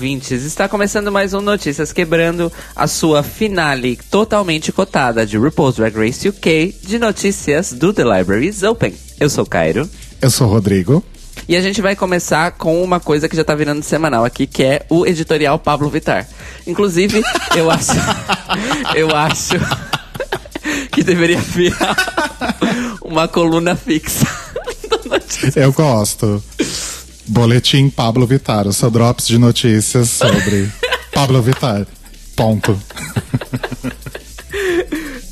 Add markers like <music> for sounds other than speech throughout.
Ouvintes. Está começando mais um Notícias Quebrando, a sua finale totalmente cotada de RuPaul's Drag Race UK de notícias do The Libraries Open. Eu sou Cairo. Eu sou o Rodrigo. E a gente vai começar com uma coisa que já tá virando semanal aqui, que é o editorial Pablo Vittar. Inclusive, <laughs> eu acho. eu acho <laughs> que deveria virar uma coluna fixa. <laughs> Eu gosto. Boletim Pablo Vittar, o seu drops de notícias sobre <laughs> Pablo Vittar. Ponto.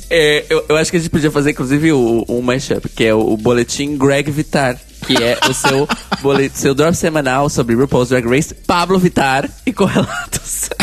É, eu, eu, acho que a gente podia fazer, inclusive, o, um mashup, que é o, o boletim Greg Vittar, que é o seu, bolet, seu drop semanal sobre RuPaul's Drag Race, Pablo Vittar e correlatos. <laughs>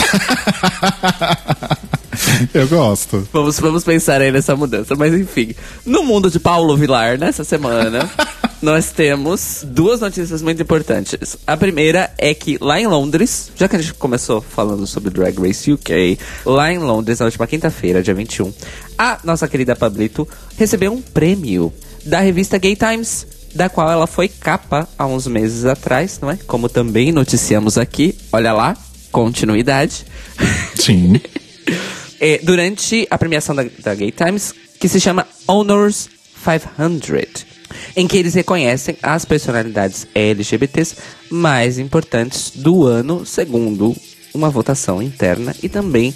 <laughs> Eu gosto. Vamos, vamos pensar aí nessa mudança. Mas enfim, no mundo de Paulo Vilar, nessa semana, <laughs> nós temos duas notícias muito importantes. A primeira é que lá em Londres, já que a gente começou falando sobre Drag Race UK, lá em Londres, na última quinta-feira, dia 21, a nossa querida Pablito recebeu um prêmio da revista Gay Times da qual ela foi capa há uns meses atrás, não é? Como também noticiamos aqui, olha lá, continuidade. Sim. <laughs> é, durante a premiação da, da Gay Times, que se chama Honors 500 em que eles reconhecem as personalidades LGBTs mais importantes do ano, segundo uma votação interna e também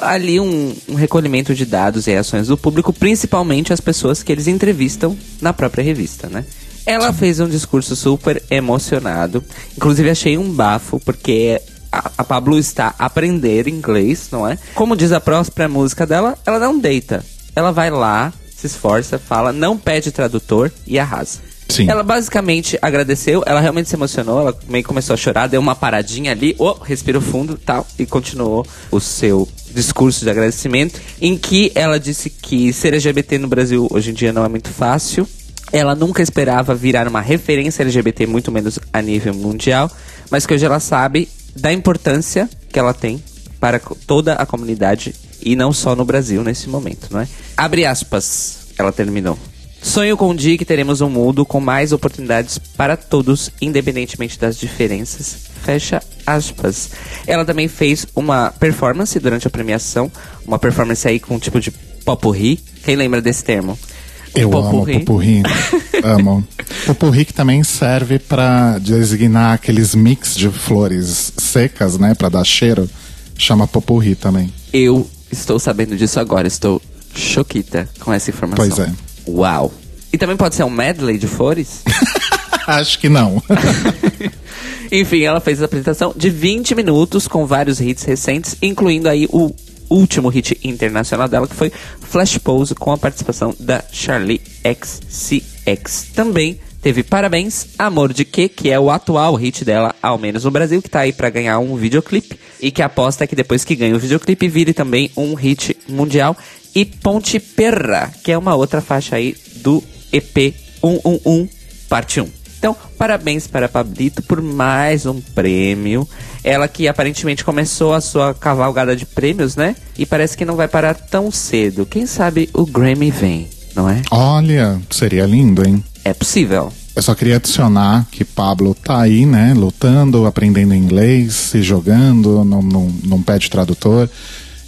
ali um, um, recolhimento de dados e reações do público, principalmente as pessoas que eles entrevistam na própria revista, né? Ela fez um discurso super emocionado. Inclusive achei um bafo, porque a, a Pablo está a aprender inglês, não é? Como diz a própria música dela, ela não deita. Ela vai lá, se esforça, fala, não pede tradutor e arrasa. Sim. Ela basicamente agradeceu, ela realmente se emocionou, ela meio começou a chorar, deu uma paradinha ali, oh, respirou fundo tal, e continuou o seu discurso de agradecimento, em que ela disse que ser LGBT no Brasil hoje em dia não é muito fácil. Ela nunca esperava virar uma referência LGBT, muito menos a nível mundial, mas que hoje ela sabe da importância que ela tem para toda a comunidade e não só no Brasil nesse momento, não é? Abre aspas, ela terminou. Sonho com um dia que teremos um mundo com mais oportunidades para todos, independentemente das diferenças. Fecha aspas. Ela também fez uma performance durante a premiação, uma performance aí com um tipo de popurri. Quem lembra desse termo? Eu popurri. amo popurri. <laughs> amo. Popurri que também serve para designar aqueles mix de flores secas, né, para dar cheiro. Chama popurri também. Eu estou sabendo disso agora, estou choquita com essa informação. Pois é. Uau. E também pode ser um medley de flores? <laughs> Acho que não. <laughs> Enfim, ela fez a apresentação de 20 minutos com vários hits recentes, incluindo aí o último hit internacional dela, que foi Flash Pose, com a participação da Charlie XCX. Também teve Parabéns, Amor de Que, que é o atual hit dela, ao menos no Brasil, que tá aí para ganhar um videoclipe. E que aposta que depois que ganha o videoclipe, vire também um hit mundial e Ponte Perra, que é uma outra faixa aí do EP 111 parte 1. Então, parabéns para a Pablito por mais um prêmio. Ela que aparentemente começou a sua cavalgada de prêmios, né? E parece que não vai parar tão cedo. Quem sabe o Grammy vem, não é? Olha, seria lindo, hein? É possível. Eu só queria adicionar que Pablo tá aí, né? Lutando, aprendendo inglês, se jogando, não, não, não pede tradutor.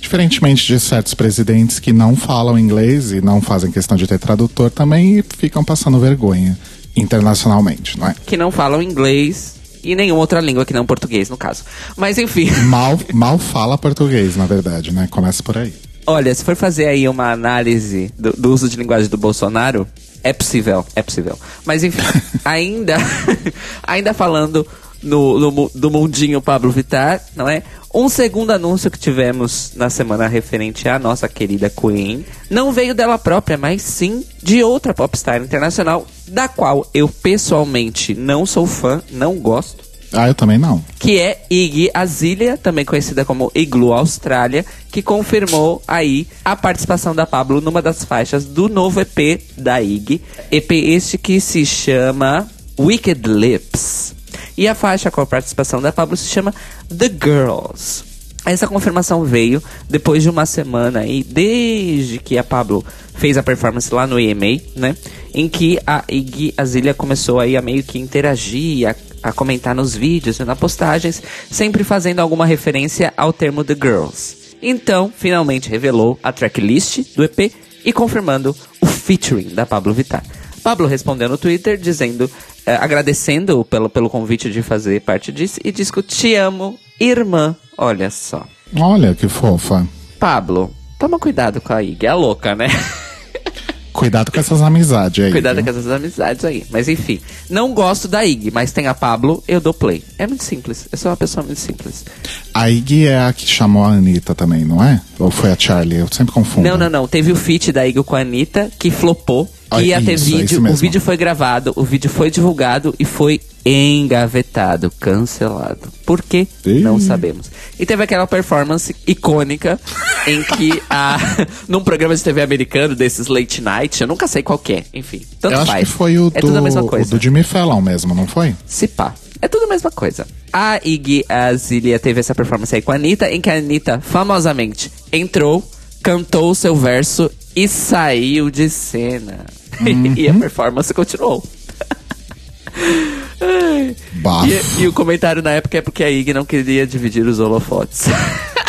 Diferentemente de certos presidentes que não falam inglês e não fazem questão de ter tradutor também e ficam passando vergonha internacionalmente, não é? Que não falam inglês e nenhuma outra língua que não português, no caso. Mas enfim. <laughs> Mal, mal fala português, na verdade, né? Começa por aí. Olha, se for fazer aí uma análise do, do uso de linguagem do Bolsonaro, é possível, é possível. Mas enfim, <laughs> ainda, <laughs> ainda falando no, no, do mundinho Pablo Vittar, não é? Um segundo anúncio que tivemos na semana referente à nossa querida Queen não veio dela própria, mas sim de outra popstar internacional, da qual eu pessoalmente não sou fã, não gosto. Ah, eu também não. Que é Iggy Azalea, também conhecida como Igloo Austrália, que confirmou aí a participação da Pablo numa das faixas do novo EP da Iggy. EP este que se chama Wicked Lips. E a faixa com a participação da Pablo se chama The Girls. Essa confirmação veio depois de uma semana aí, desde que a Pablo fez a performance lá no EMA, né? Em que a Iggy Azalea começou aí a meio que interagir, a, a comentar nos vídeos e nas postagens, sempre fazendo alguma referência ao termo The Girls. Então, finalmente revelou a tracklist do EP e confirmando o featuring da Pablo Vittar. Pablo respondeu no Twitter dizendo, eh, agradecendo pelo, pelo convite de fazer parte disso e disse que te amo, irmã. Olha só. Olha que fofa. Pablo, toma cuidado com a Ig, é louca, né? <laughs> Cuidado com essas amizades aí. Cuidado viu? com essas amizades aí. Mas enfim, não gosto da Ig, mas tem a Pablo, eu dou play. É muito simples. Eu sou uma pessoa muito simples. A Iggy é a que chamou a Anitta também, não é? Ou foi a Charlie? Eu sempre confundo. Não, não, não. Teve o feat da Ig com a Anitta, que flopou. Ah, ia ter isso, é isso vídeo. O mesmo. vídeo foi gravado, o vídeo foi divulgado e foi engavetado, cancelado. Por quê? Ih. Não sabemos. E teve aquela performance icônica em que a <laughs> num programa de TV americano desses late night, eu nunca sei qual que é. Enfim, tanto Eu acho faz. que foi o, é do, tudo a mesma o do Jimmy Fallon mesmo, não foi? Se pá. É tudo a mesma coisa. A Iggy Azalea teve essa performance aí com a Anitta, em que a Anitta, famosamente, entrou, cantou o seu verso e saiu de cena. <laughs> e a performance continuou. <laughs> E, e o comentário na época é porque a Iggy não queria dividir os holofotes.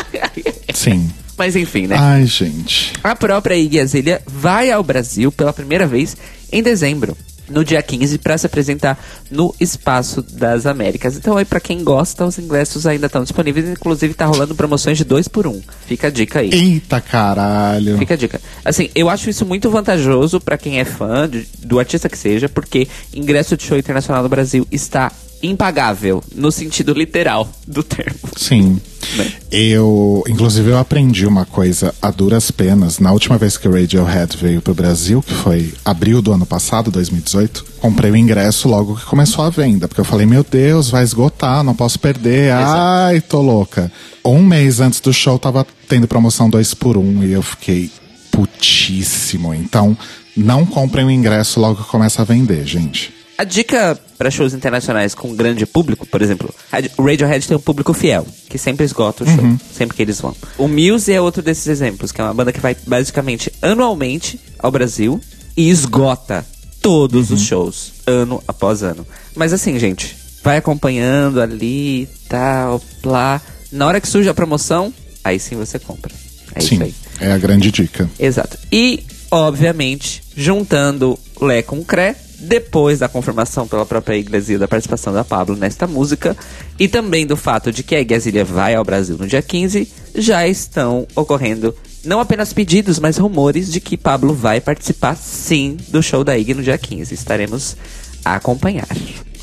<laughs> Sim. Mas enfim, né? Ai, gente. A própria Iggy Azalea vai ao Brasil pela primeira vez em dezembro, no dia 15, para se apresentar no Espaço das Américas. Então aí pra quem gosta, os ingressos ainda estão disponíveis, inclusive tá rolando promoções de dois por um. Fica a dica aí. Eita caralho. Fica a dica. Assim, eu acho isso muito vantajoso pra quem é fã de- do artista que seja, porque ingresso de show internacional no Brasil está impagável, no sentido literal do termo. Sim. Né? Eu, inclusive, eu aprendi uma coisa a duras penas. Na última vez que o Radiohead veio pro Brasil, que foi abril do ano passado, 2018, comprei o ingresso logo que começou a venda. Porque eu falei, meu Deus, vai esgotar, não posso perder. Ai, tô louca. Um mês antes do show tava tendo promoção 2 por 1 um, e eu fiquei putíssimo. Então, não comprem o ingresso logo que começa a vender, gente. A dica para shows internacionais com grande público, por exemplo, o Radiohead tem um público fiel, que sempre esgota o show, sempre que eles vão. O Muse é outro desses exemplos, que é uma banda que vai basicamente anualmente ao Brasil e esgota todos os shows, ano após ano. Mas assim, gente, vai acompanhando ali e tal, plá. Na hora que surge a promoção, aí sim você compra. É isso Sim, aí. é a grande dica. Exato. E, obviamente, juntando Lé com Cré, depois da confirmação pela própria Iglesia da participação da Pablo nesta música, e também do fato de que a Iglesia vai ao Brasil no dia 15, já estão ocorrendo não apenas pedidos, mas rumores de que Pablo vai participar sim do show da IG no dia 15. Estaremos a acompanhar.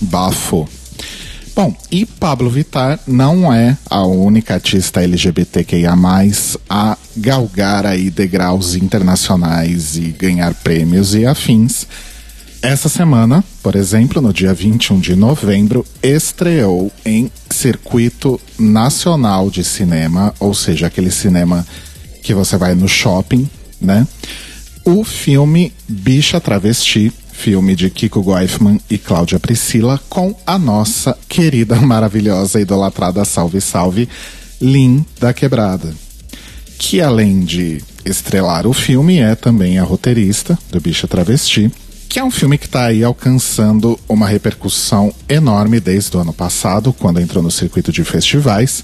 Bafo. Bom, e Pablo Vittar não é a única artista LGBTQIA+, a galgar aí degraus internacionais e ganhar prêmios e afins. Essa semana, por exemplo, no dia 21 de novembro, estreou em circuito nacional de cinema, ou seja, aquele cinema que você vai no shopping, né? O filme Bicha Travesti, filme de Kiko Goifman e Cláudia Priscila, com a nossa querida, <laughs> maravilhosa, idolatrada Salve Salve, Lin da Quebrada. Que além de estrelar o filme, é também a roteirista do Bicha Travesti, que é um filme que está aí alcançando uma repercussão enorme desde o ano passado, quando entrou no circuito de festivais.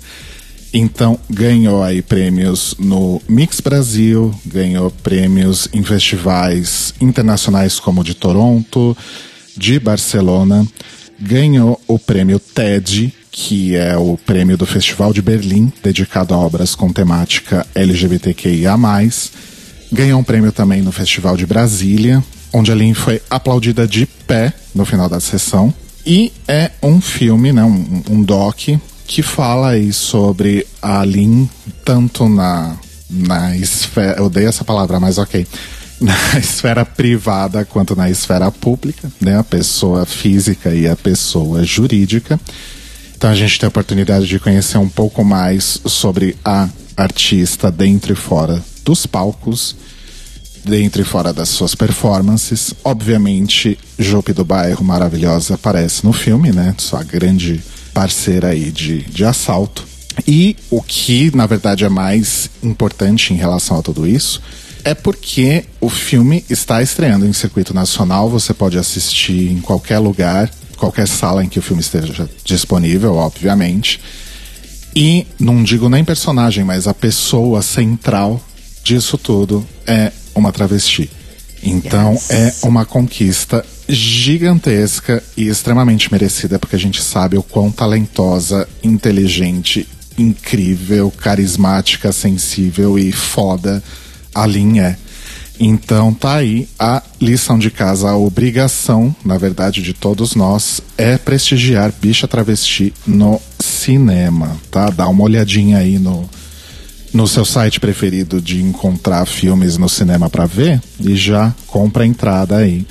Então, ganhou aí prêmios no Mix Brasil, ganhou prêmios em festivais internacionais como de Toronto, de Barcelona, ganhou o prêmio TED, que é o prêmio do Festival de Berlim, dedicado a obras com temática LGBTQIA+. Ganhou um prêmio também no Festival de Brasília, onde a Lin foi aplaudida de pé no final da sessão. E é um filme, né, um, um doc, que fala aí sobre a Lin, tanto na, na esfera. Eu odeio essa palavra, mas ok. <laughs> Na esfera privada quanto na esfera pública, né? A pessoa física e a pessoa jurídica. Então a gente tem a oportunidade de conhecer um pouco mais sobre a artista dentro e fora dos palcos, dentro e fora das suas performances. Obviamente, Jope do Bairro maravilhosa aparece no filme, né? Sua grande parceira aí de, de assalto. E o que, na verdade, é mais importante em relação a tudo isso é porque o filme está estreando em circuito nacional, você pode assistir em qualquer lugar, qualquer sala em que o filme esteja disponível, obviamente. E não digo nem personagem, mas a pessoa central disso tudo é uma travesti. Então yes. é uma conquista gigantesca e extremamente merecida, porque a gente sabe o quão talentosa, inteligente, incrível, carismática, sensível e foda a Lin é. Então tá aí a lição de casa, a obrigação, na verdade, de todos nós é prestigiar Bicha Travesti no cinema, tá? Dá uma olhadinha aí no, no seu site preferido de encontrar filmes no cinema para ver e já compra a entrada aí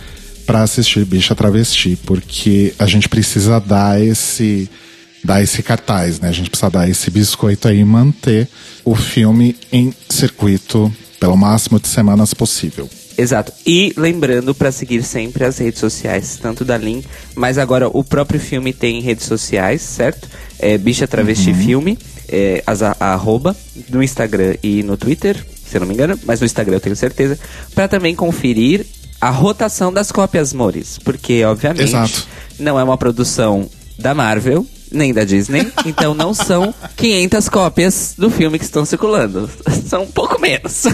para assistir Bicha Travesti, porque a gente precisa dar esse dar esse cartaz, né? A gente precisa dar esse biscoito aí e manter o filme em circuito pelo máximo de semanas possível. Exato. E lembrando para seguir sempre as redes sociais, tanto da Lin, mas agora o próprio filme tem redes sociais, certo? É Bicha Travesti uhum. Filme, é, as, a, a arroba, no Instagram e no Twitter, se eu não me engano, mas no Instagram eu tenho certeza, para também conferir a rotação das cópias, Mores, porque obviamente Exato. não é uma produção da Marvel, nem da Disney, <laughs> então não são 500 cópias do filme que estão circulando. <laughs> São um pouco menos.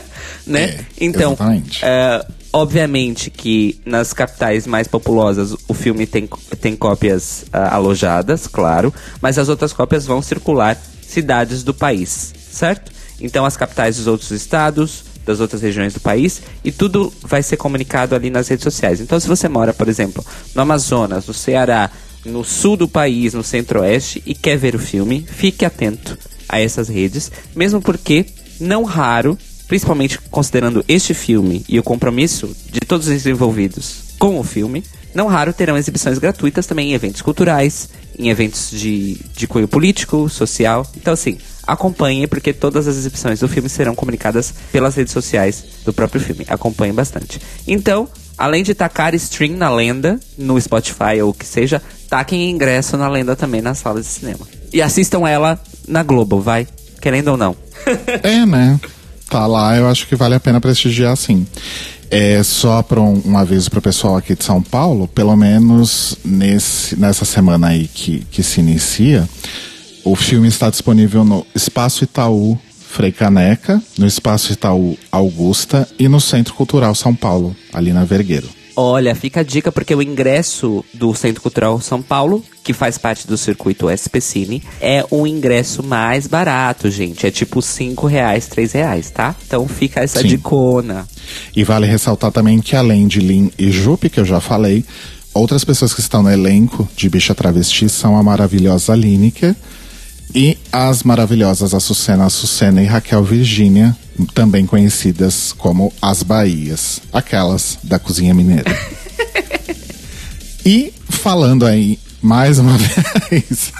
<laughs> né? É, então, é, obviamente que nas capitais mais populosas o filme tem, tem cópias uh, alojadas, claro, mas as outras cópias vão circular cidades do país, certo? Então as capitais dos outros estados, das outras regiões do país e tudo vai ser comunicado ali nas redes sociais. Então se você mora, por exemplo, no Amazonas, no Ceará, no sul do país, no centro-oeste, e quer ver o filme, fique atento a essas redes, mesmo porque, não raro, principalmente considerando este filme e o compromisso de todos os envolvidos com o filme, não raro terão exibições gratuitas também em eventos culturais, em eventos de, de cunho político, social. Então, assim, acompanhe, porque todas as exibições do filme serão comunicadas pelas redes sociais do próprio filme. Acompanhe bastante. Então, além de tacar stream na lenda, no Spotify ou o que seja, taquem ingresso na lenda também nas salas de cinema. E assistam ela na Globo, vai? Querendo ou não. é, né? Tá lá, eu acho que vale a pena prestigiar sim. É só para um, um, aviso para o pessoal aqui de São Paulo, pelo menos nesse, nessa semana aí que, que se inicia, o filme está disponível no Espaço Itaú Frei Caneca, no Espaço Itaú Augusta e no Centro Cultural São Paulo, ali na Vergueiro. Olha, fica a dica porque o ingresso do Centro Cultural São Paulo, que faz parte do circuito SP Cine, é o ingresso mais barato, gente. É tipo cinco reais, três reais, tá? Então fica essa Sim. dicona. E vale ressaltar também que além de Lin e Jupe, que eu já falei, outras pessoas que estão no elenco de Bicha Travesti são a maravilhosa Lineker, e as maravilhosas Açucena Açucena e Raquel Virgínia, também conhecidas como as Bahias, aquelas da cozinha mineira. <laughs> e falando aí mais uma <laughs> vez,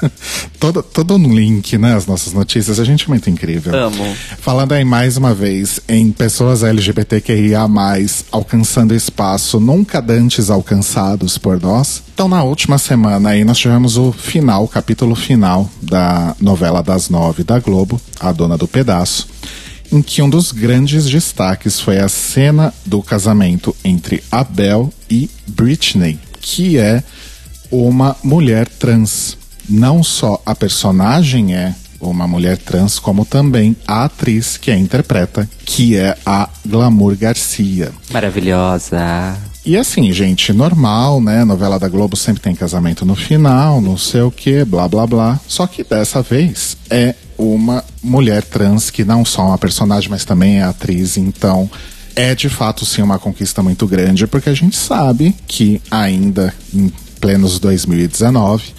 todo, todo um link, né? As nossas notícias, a gente é muito incrível. Amo. Falando aí mais uma vez em pessoas LGBTQIA, alcançando espaço nunca dantes alcançados por nós. Então, na última semana aí, nós tivemos o final, o capítulo final da novela das nove da Globo, A Dona do Pedaço em que um dos grandes destaques foi a cena do casamento entre Abel e Britney, que é uma mulher trans. Não só a personagem é uma mulher trans, como também a atriz que a interpreta, que é a Glamour Garcia. Maravilhosa. E assim, gente, normal, né? Novela da Globo sempre tem casamento no final, não sei o que, blá blá blá. Só que dessa vez é uma mulher trans que não só é uma personagem, mas também é atriz, então é de fato sim uma conquista muito grande, porque a gente sabe que ainda plenos 2019,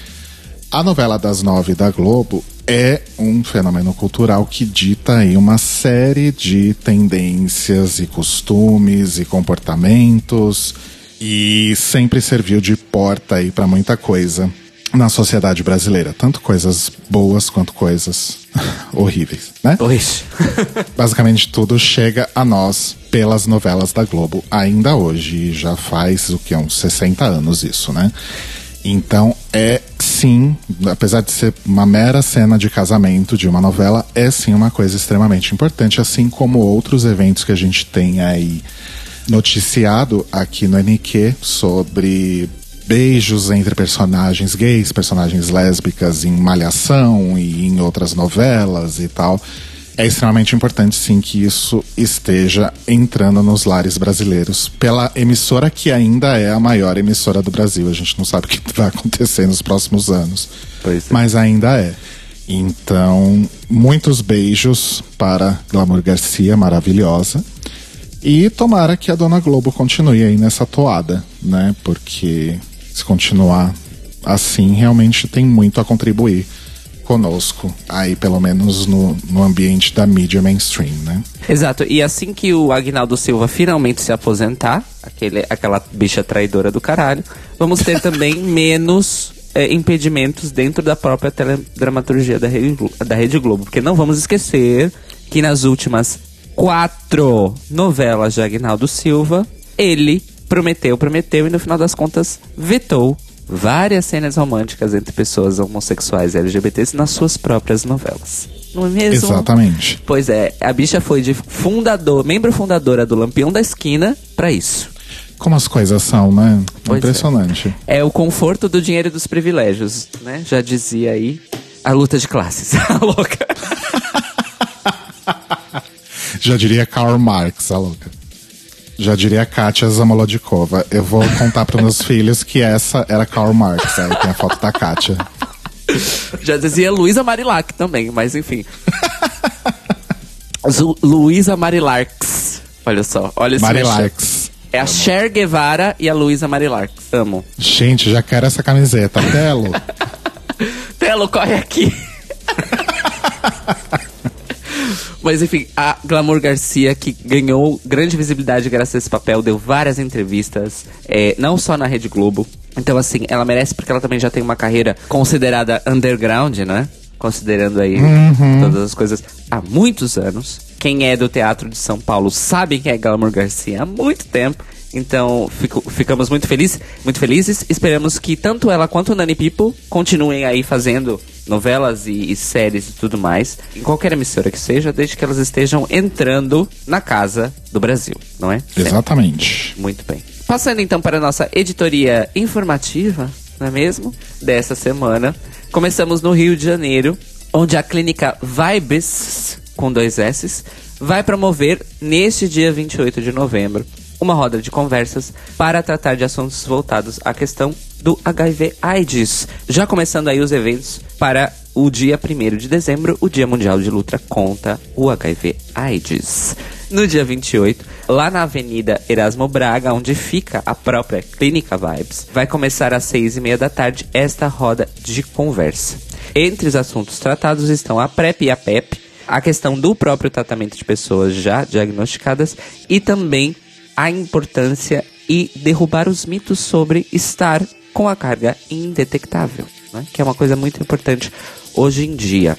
a novela das nove da Globo é um fenômeno cultural que dita aí uma série de tendências e costumes e comportamentos e sempre serviu de porta aí para muita coisa na sociedade brasileira, tanto coisas boas quanto coisas <laughs> horríveis, né? Pois. <laughs> Basicamente tudo chega a nós pelas novelas da Globo ainda hoje, já faz o que uns 60 anos isso, né? Então é sim, apesar de ser uma mera cena de casamento de uma novela, é sim uma coisa extremamente importante, assim como outros eventos que a gente tem aí noticiado aqui no NQ sobre beijos entre personagens gays, personagens lésbicas em Malhação e em outras novelas e tal. É extremamente importante, sim, que isso esteja entrando nos lares brasileiros pela emissora que ainda é a maior emissora do Brasil. A gente não sabe o que <laughs> vai acontecer nos próximos anos, é. mas ainda é. Então, muitos beijos para Glamour Garcia, maravilhosa. E tomara que a Dona Globo continue aí nessa toada, né? Porque se continuar assim, realmente tem muito a contribuir conosco, aí pelo menos no, no ambiente da mídia mainstream, né? Exato, e assim que o Agnaldo Silva finalmente se aposentar, aquele, aquela bicha traidora do caralho, vamos ter também <laughs> menos é, impedimentos dentro da própria teledramaturgia da Rede, da Rede Globo. Porque não vamos esquecer que nas últimas quatro novelas de Agnaldo Silva, ele prometeu, prometeu e no final das contas vetou várias cenas românticas entre pessoas homossexuais e LGBTs nas suas próprias novelas. Não é mesmo? Exatamente. Pois é, a bicha foi de fundador, membro fundadora do Lampião da Esquina pra isso. Como as coisas são, né? Pois é. Impressionante. É o conforto do dinheiro e dos privilégios, né? Já dizia aí a luta de classes. <laughs> A louca. Já diria Karl Marx, a louca. Já diria Kátia Zamolodikova. Eu vou contar para meus <laughs> filhos que essa era Karl Marx. Aí tem a foto da Kátia. Já dizia Luísa Marilac também, mas enfim. Luísa Marilarx. Olha só, olha esse. Marilarx. É a Cher Guevara e a Luísa Marilarx. Amo. Gente, já quero essa camiseta. Telo. <laughs> Telo, corre aqui. <laughs> Mas enfim, a Glamour Garcia, que ganhou grande visibilidade graças a esse papel, deu várias entrevistas, é, não só na Rede Globo. Então, assim, ela merece porque ela também já tem uma carreira considerada underground, né? Considerando aí todas as coisas há muitos anos. Quem é do teatro de São Paulo sabe quem é Glamour Garcia há muito tempo. Então, fico- ficamos muito felizes, muito felizes. Esperamos que tanto ela quanto o Nani People continuem aí fazendo novelas e, e séries e tudo mais, em qualquer emissora que seja, desde que elas estejam entrando na casa do Brasil, não é? Exatamente. Muito bem. Passando então para a nossa editoria informativa, não é mesmo? Dessa semana. Começamos no Rio de Janeiro, onde a clínica Vibes, com dois S, vai promover neste dia 28 de novembro uma roda de conversas para tratar de assuntos voltados à questão do HIV AIDS. Já começando aí os eventos para o dia 1 de dezembro, o Dia Mundial de Luta contra o HIV AIDS. No dia 28, lá na Avenida Erasmo Braga, onde fica a própria Clínica Vibes, vai começar às seis e meia da tarde esta roda de conversa. Entre os assuntos tratados estão a PrEP e a PEP, a questão do próprio tratamento de pessoas já diagnosticadas e também a importância e derrubar os mitos sobre estar com a carga indetectável, né? que é uma coisa muito importante hoje em dia.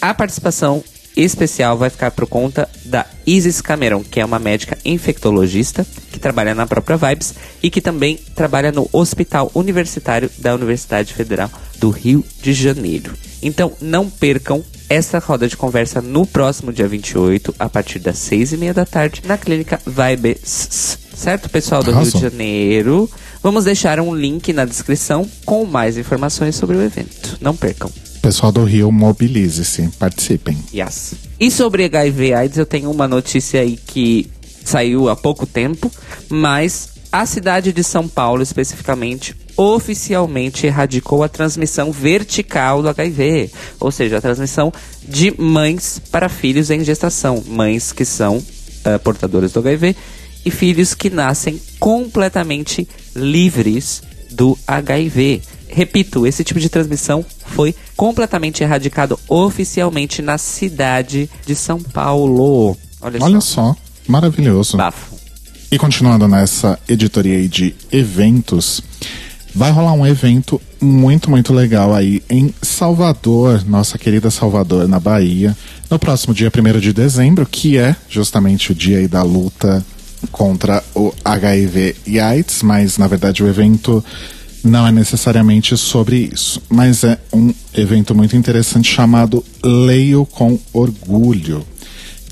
A participação especial vai ficar por conta da Isis Cameron, que é uma médica infectologista que trabalha na própria Vibes e que também trabalha no Hospital Universitário da Universidade Federal do Rio de Janeiro. Então não percam essa roda de conversa no próximo dia 28, a partir das seis e meia da tarde, na clínica Vibes. Certo, pessoal do Rio de Janeiro? Vamos deixar um link na descrição com mais informações sobre o evento. Não percam. Pessoal do Rio, mobilize-se. Participem. Yes. E sobre HIV AIDS, eu tenho uma notícia aí que saiu há pouco tempo, mas a cidade de São Paulo, especificamente, oficialmente erradicou a transmissão vertical do HIV, ou seja, a transmissão de mães para filhos em gestação, mães que são eh, portadoras do HIV e filhos que nascem completamente livres do HIV. Repito, esse tipo de transmissão foi completamente erradicado oficialmente na cidade de São Paulo. Olha, Olha só. só, maravilhoso. Bafo. E continuando nessa editoria de eventos, vai rolar um evento muito, muito legal aí em Salvador, nossa querida Salvador, na Bahia, no próximo dia 1 de dezembro, que é justamente o dia aí da luta contra o HIV e AIDS, mas na verdade o evento não é necessariamente sobre isso, mas é um evento muito interessante chamado Leio com Orgulho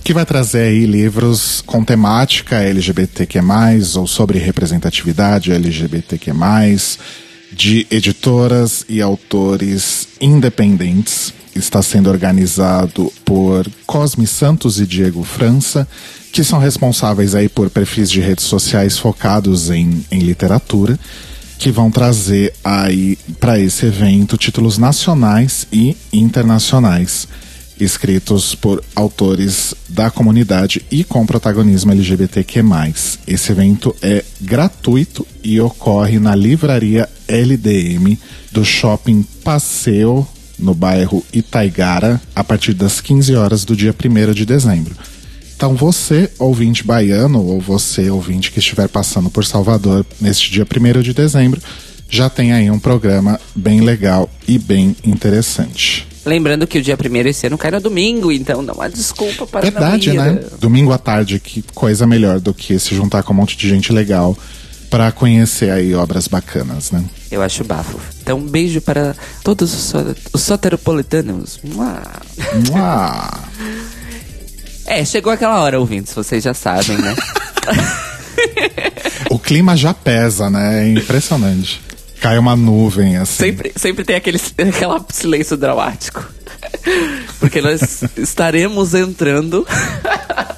que vai trazer aí livros com temática LGBTQ+, ou sobre representatividade LGBTQ+, de editoras e autores independentes. Está sendo organizado por Cosme Santos e Diego França, que são responsáveis aí por perfis de redes sociais focados em, em literatura, que vão trazer aí para esse evento títulos nacionais e internacionais escritos por autores da comunidade e com protagonismo LGBTQ+. Esse evento é gratuito e ocorre na livraria LDM do Shopping Passeio, no bairro Itaigara, a partir das 15 horas do dia 1 de dezembro. Então você, ouvinte baiano, ou você, ouvinte que estiver passando por Salvador neste dia 1 de dezembro, já tem aí um programa bem legal e bem interessante. Lembrando que o dia primeiro esse ano cai no domingo, então não há desculpa para Verdade, não ir. né? Domingo à tarde, que coisa melhor do que se juntar com um monte de gente legal para conhecer aí obras bacanas, né? Eu acho bafo. Então, um beijo para todos os, so os soteropolitanos. Mua. Mua. é, chegou aquela hora, ouvintes, vocês já sabem, né? <laughs> o clima já pesa, né? É impressionante cai uma nuvem, assim. Sempre, sempre tem aquele <laughs> aquela silêncio dramático. <laughs> Porque nós estaremos entrando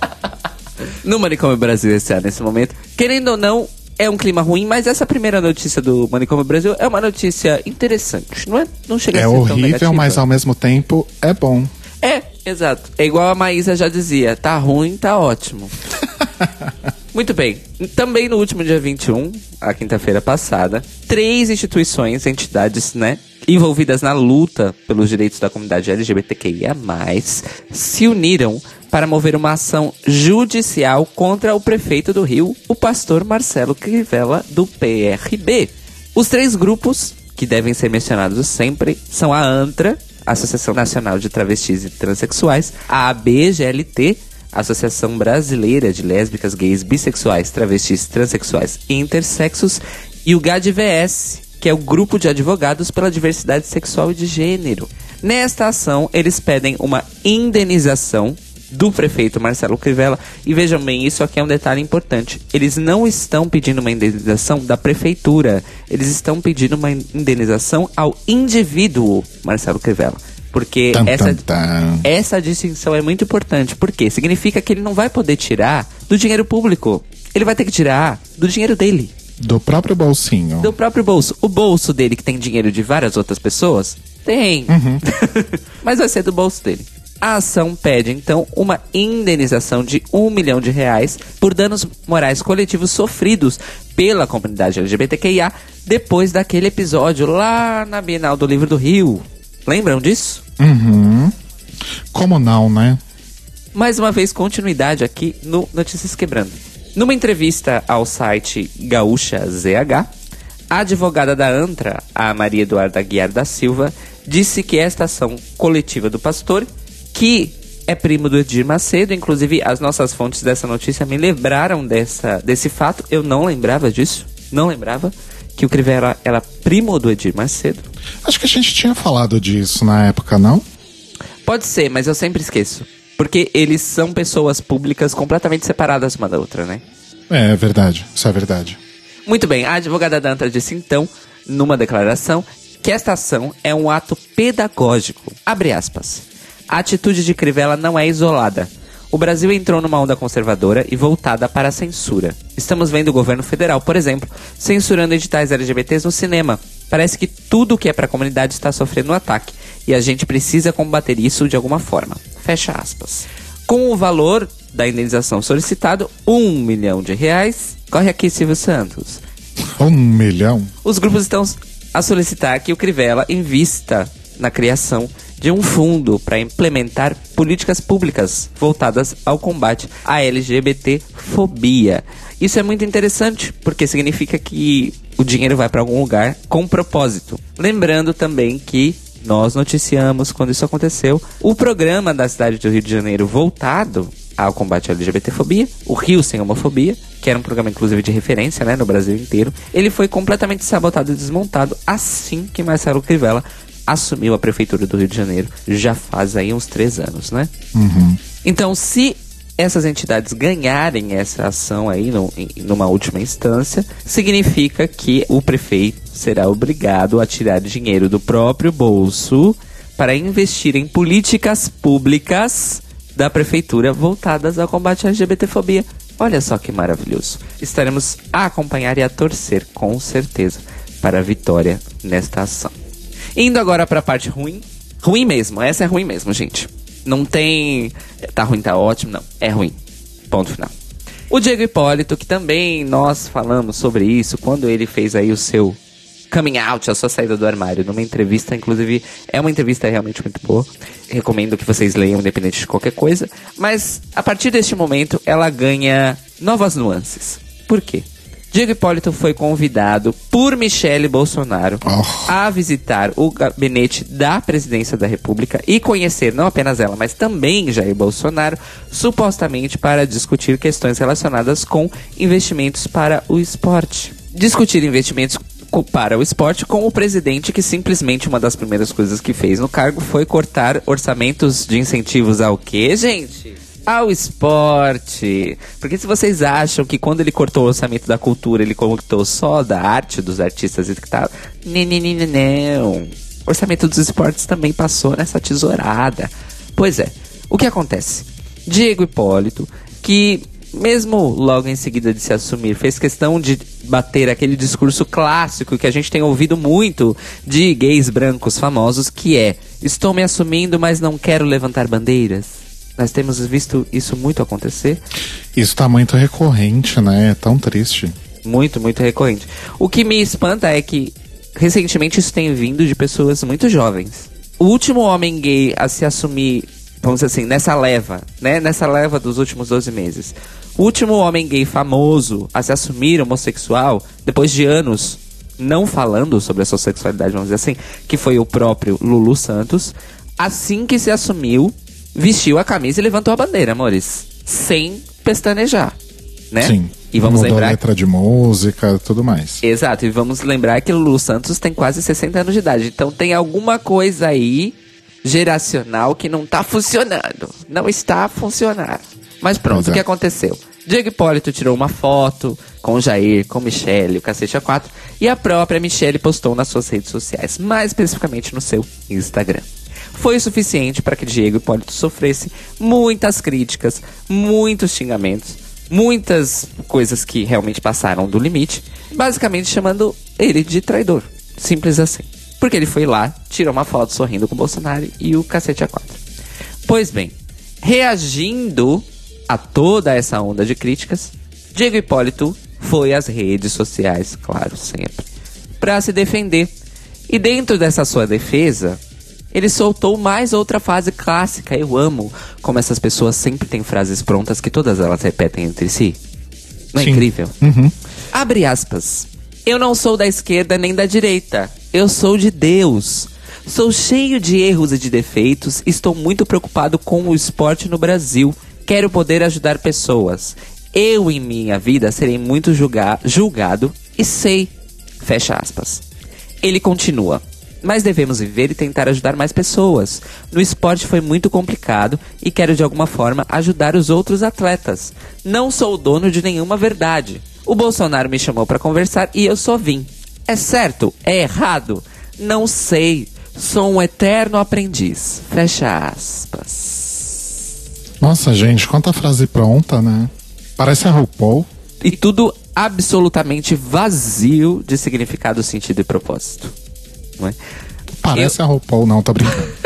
<laughs> no Manicômio Brasil esse ano, nesse momento. Querendo ou não, é um clima ruim, mas essa primeira notícia do Manicômio Brasil é uma notícia interessante. Não, é, não chega é a ser horrível, mas ao mesmo tempo é bom. É, exato. É igual a Maísa já dizia: tá ruim, tá ótimo. Muito bem. Também no último dia 21, a quinta-feira passada, três instituições, entidades, né, envolvidas na luta pelos direitos da comunidade LGBTQIA+, se uniram para mover uma ação judicial contra o prefeito do Rio, o pastor Marcelo Crivella, do PRB. Os três grupos, que devem ser mencionados sempre, são a ANTRA, Associação Nacional de Travestis e Transsexuais, a ABGLT, Associação Brasileira de Lésbicas, Gays, Bissexuais, Travestis, Transsexuais e Intersexos, e o GADVS, que é o Grupo de Advogados pela Diversidade Sexual e de Gênero. Nesta ação, eles pedem uma indenização do prefeito Marcelo Crivella. E vejam bem, isso aqui é um detalhe importante. Eles não estão pedindo uma indenização da prefeitura, eles estão pedindo uma indenização ao indivíduo Marcelo Crivella. Porque tum, essa, tum, tum. essa distinção é muito importante. Porque significa que ele não vai poder tirar do dinheiro público. Ele vai ter que tirar do dinheiro dele. Do próprio bolsinho. Do próprio bolso. O bolso dele, que tem dinheiro de várias outras pessoas, tem. Uhum. <laughs> Mas vai ser do bolso dele. A ação pede, então, uma indenização de um milhão de reais por danos morais coletivos sofridos pela comunidade LGBTQIA depois daquele episódio lá na Bienal do Livro do Rio. Lembram disso? Uhum. Como não, né? Mais uma vez, continuidade aqui no Notícias Quebrando. Numa entrevista ao site Gaúcha ZH, a advogada da ANTRA, a Maria Eduarda Guiar da Silva, disse que esta ação coletiva do pastor, que é primo do Edir Macedo, inclusive as nossas fontes dessa notícia me lembraram dessa, desse fato, eu não lembrava disso, não lembrava que o Crivella era primo do Edir Macedo. Acho que a gente tinha falado disso na época, não? Pode ser, mas eu sempre esqueço. Porque eles são pessoas públicas completamente separadas uma da outra, né? É, é verdade. Isso é verdade. Muito bem, a advogada Dantra disse então, numa declaração, que esta ação é um ato pedagógico. Abre aspas. A atitude de Crivella não é isolada. O Brasil entrou numa onda conservadora e voltada para a censura. Estamos vendo o governo federal, por exemplo, censurando editais LGBTs no cinema. Parece que tudo que é para a comunidade está sofrendo um ataque e a gente precisa combater isso de alguma forma. Fecha aspas. Com o valor da indenização solicitado, um milhão de reais, corre aqui Silvio Santos. <laughs> Um milhão? Os grupos estão a solicitar que o Crivella invista na criação de um fundo para implementar políticas públicas voltadas ao combate à LGBT-fobia. Isso é muito interessante, porque significa que o dinheiro vai para algum lugar com propósito. Lembrando também que nós noticiamos quando isso aconteceu o programa da cidade do Rio de Janeiro voltado ao combate à LGBTfobia, o Rio Sem Homofobia, que era um programa inclusive de referência né, no Brasil inteiro, ele foi completamente sabotado e desmontado assim que Marcelo Crivella assumiu a prefeitura do Rio de Janeiro já faz aí uns três anos, né? Uhum. Então, se essas entidades ganharem essa ação aí no, em, numa última instância, significa que o prefeito será obrigado a tirar dinheiro do próprio bolso para investir em políticas públicas da prefeitura voltadas ao combate à LGBTfobia. Olha só que maravilhoso. Estaremos a acompanhar e a torcer, com certeza, para a vitória nesta ação. Indo agora para a parte ruim. Ruim mesmo, essa é ruim mesmo, gente. Não tem. Tá ruim, tá ótimo, não. É ruim. Ponto final. O Diego Hipólito, que também nós falamos sobre isso quando ele fez aí o seu coming out, a sua saída do armário, numa entrevista, inclusive é uma entrevista realmente muito boa. Recomendo que vocês leiam, independente de qualquer coisa. Mas a partir deste momento, ela ganha novas nuances. Por quê? Diego Hipólito foi convidado por Michele Bolsonaro Oh. a visitar o gabinete da presidência da República e conhecer não apenas ela, mas também Jair Bolsonaro, supostamente para discutir questões relacionadas com investimentos para o esporte. Discutir investimentos para o esporte com o presidente que simplesmente uma das primeiras coisas que fez no cargo foi cortar orçamentos de incentivos ao quê, gente? Ao esporte. Porque se vocês acham que quando ele cortou o orçamento da cultura, ele cortou só da arte dos artistas e tal. Não, não, não, não, não. Orçamento dos esportes também passou nessa tesourada. Pois é. O que acontece? Diego Hipólito, que mesmo logo em seguida de se assumir, fez questão de bater aquele discurso clássico que a gente tem ouvido muito de gays brancos famosos, que é: estou me assumindo, mas não quero levantar bandeiras. Nós temos visto isso muito acontecer. Isso tá muito recorrente, né? É tão triste. Muito, muito recorrente. O que me espanta é que recentemente isso tem vindo de pessoas muito jovens. O último homem gay a se assumir, vamos dizer assim, nessa leva, né? Nessa leva dos últimos 12 meses. O último homem gay famoso a se assumir homossexual, depois de anos não falando sobre a sua sexualidade, vamos dizer assim, que foi o próprio Lulu Santos, assim que se assumiu, vestiu a camisa e levantou a bandeira, amores. Sem pestanejar, né? Sim. E vamos Mudou lembrar letra de música, tudo mais. Exato, e vamos lembrar que o Lulu Santos tem quase 60 anos de idade. Então tem alguma coisa aí geracional que não tá funcionando. Não está a funcionar. Mas pronto, é. o que aconteceu? Diego Hipólito tirou uma foto com o Jair, com Michele, o Cacete A4, e a própria Michele postou nas suas redes sociais, mais especificamente no seu Instagram. Foi o suficiente para que Diego Hipólito sofresse muitas críticas, muitos xingamentos, muitas coisas que realmente passaram do limite, basicamente chamando ele de traidor. Simples assim. Porque ele foi lá, tirou uma foto sorrindo com o Bolsonaro e o cacete A4. Pois bem, reagindo a toda essa onda de críticas, Diego Hipólito foi às redes sociais, claro, sempre, para se defender. E dentro dessa sua defesa, ele soltou mais outra frase clássica. Eu amo como essas pessoas sempre têm frases prontas que todas elas repetem entre si. Não é Sim. incrível? Uhum. Abre aspas. Eu não sou da esquerda nem da direita. Eu sou de Deus. Sou cheio de erros e de defeitos. Estou muito preocupado com o esporte no Brasil. Quero poder ajudar pessoas. Eu, em minha vida, serei muito julga julgado e sei. Fecha aspas. Ele continua. Mas devemos viver e tentar ajudar mais pessoas. No esporte foi muito complicado e quero de alguma forma ajudar os outros atletas. Não sou o dono de nenhuma verdade. O Bolsonaro me chamou para conversar e eu só vim. É certo? É errado? Não sei. Sou um eterno aprendiz. Fecha aspas. Nossa, gente, quanta frase pronta, né? Parece a RuPaul. E tudo absolutamente vazio de significado, sentido e propósito. Não é? Parece a RuPaul, não, tô brincando. <laughs>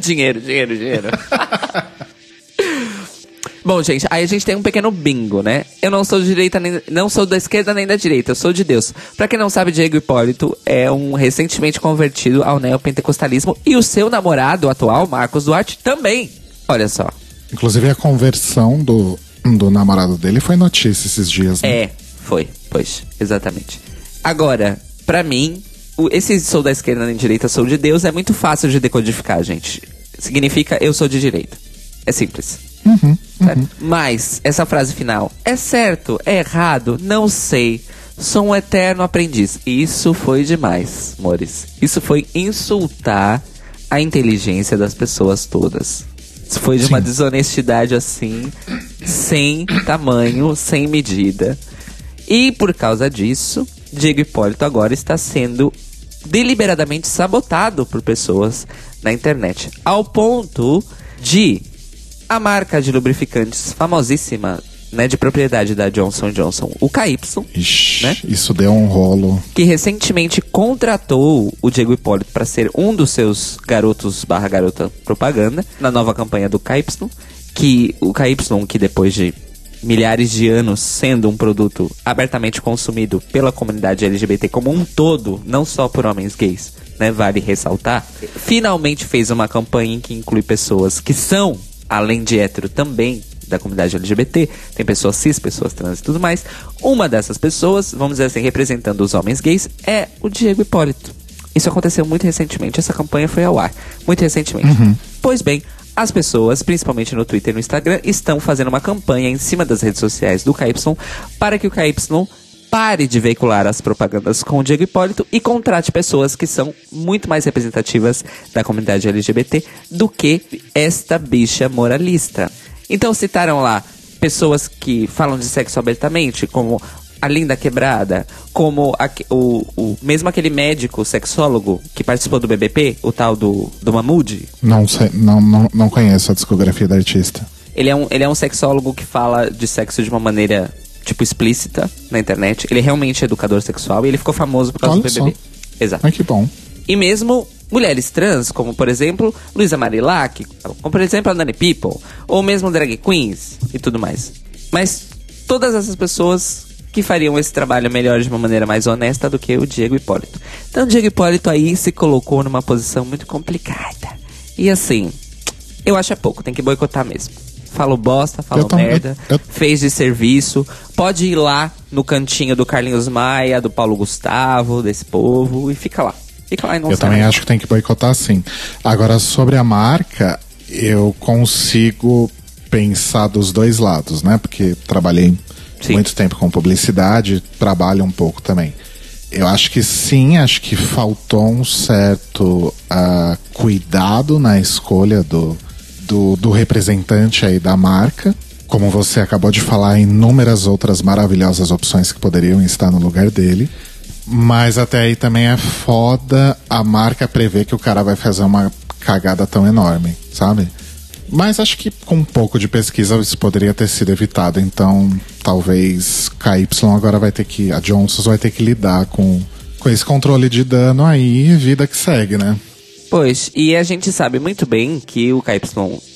dinheiro, dinheiro, dinheiro. <laughs> Bom, gente, aí a gente tem um pequeno bingo, né? Eu não sou de direita nem não sou da esquerda nem da direita, eu sou de Deus. Pra quem não sabe, Diego Hipólito é um recentemente convertido ao neopentecostalismo e o seu namorado atual, Marcos Duarte, também. Olha só. Inclusive a conversão do, do namorado dele foi notícia esses dias, né? É, foi, pois, exatamente. Agora, pra mim, esse sou da esquerda nem direita, sou de Deus é muito fácil de decodificar, gente. Significa eu sou de direita. É simples. Certo? Mas, essa frase final, é certo, é errado, não sei. Sou um eterno aprendiz. Isso foi demais, amores. Isso foi insultar a inteligência das pessoas todas. Foi de uma Sim. desonestidade assim, sem tamanho, sem medida. E por causa disso, Diego Hipólito agora está sendo deliberadamente sabotado por pessoas na internet. Ao ponto de a marca de lubrificantes famosíssima, né, de propriedade da Johnson Johnson, o KY, Ixi, Né? isso deu um rolo. que recentemente contratou o Diego Hipólito para ser um dos seus garotos barra garota propaganda na nova campanha do KY, que o KY, que depois de milhares de anos sendo um produto abertamente consumido pela comunidade LGBT como um todo, não só por homens gays, né, vale ressaltar, finalmente fez uma campanha que inclui pessoas que são, além de hétero também, da comunidade LGBT, tem pessoas cis, pessoas trans e tudo mais. Uma dessas pessoas, vamos dizer assim, representando os homens gays, é o Diego Hipólito. Isso aconteceu muito recentemente, essa campanha foi ao ar, muito recentemente. Pois bem, as pessoas, principalmente no Twitter e no Instagram, estão fazendo uma campanha em cima das redes sociais do KY para que o KY pare de veicular as propagandas com o Diego Hipólito e contrate pessoas que são muito mais representativas da comunidade LGBT do que esta bicha moralista. Então citaram lá pessoas que falam de sexo abertamente, como a Linda Quebrada, como aque- o, o- mesmo aquele médico sexólogo que participou do BBP, o tal do, do Mahmoud, Não, sei, não, não, não conheço a discografia da artista. ele é, um, ele é um sexólogo que fala de sexo de uma maneira, tipo, explícita na internet. Ele é realmente educador sexual e ele ficou famoso por causa Olha do BBB. Exato. Mas que bom. E mesmo mulheres trans, como por exemplo Luísa Marilac, como por exemplo a Nani People, ou mesmo drag queens e tudo mais. Mas todas essas pessoas que fariam esse trabalho melhor de uma maneira mais honesta do que o Diego Hipólito. Então o Diego Hipólito aí se colocou numa posição muito complicada. E assim, eu acho é pouco, tem que boicotar mesmo. Falou bosta, falou Eu merda, eu- eu- fez de serviço. Pode ir lá no cantinho do Carlinhos Maia, do Paulo Gustavo, desse povo, e fica lá. Fica lá e não Eu também acho que tem que boicotar sim. Agora, sobre a marca, eu consigo pensar dos dois lados, né? Porque trabalhei Sim. muito tempo com publicidade, trabalho um pouco também. Eu acho que sim, acho que faltou um certo ah, cuidado na escolha do, do, do representante aí da marca. Como você acabou de falar, inúmeras outras maravilhosas opções que poderiam estar no lugar dele. Mas até aí também é foda a marca prever que o cara vai fazer uma cagada tão enorme, sabe? Mas acho que com um pouco de pesquisa isso poderia ter sido evitado. Então, talvez KY agora vai ter que. A Johnson vai ter que lidar com, com esse controle de dano aí e vida que segue, né? Pois, e a gente sabe muito bem que o KY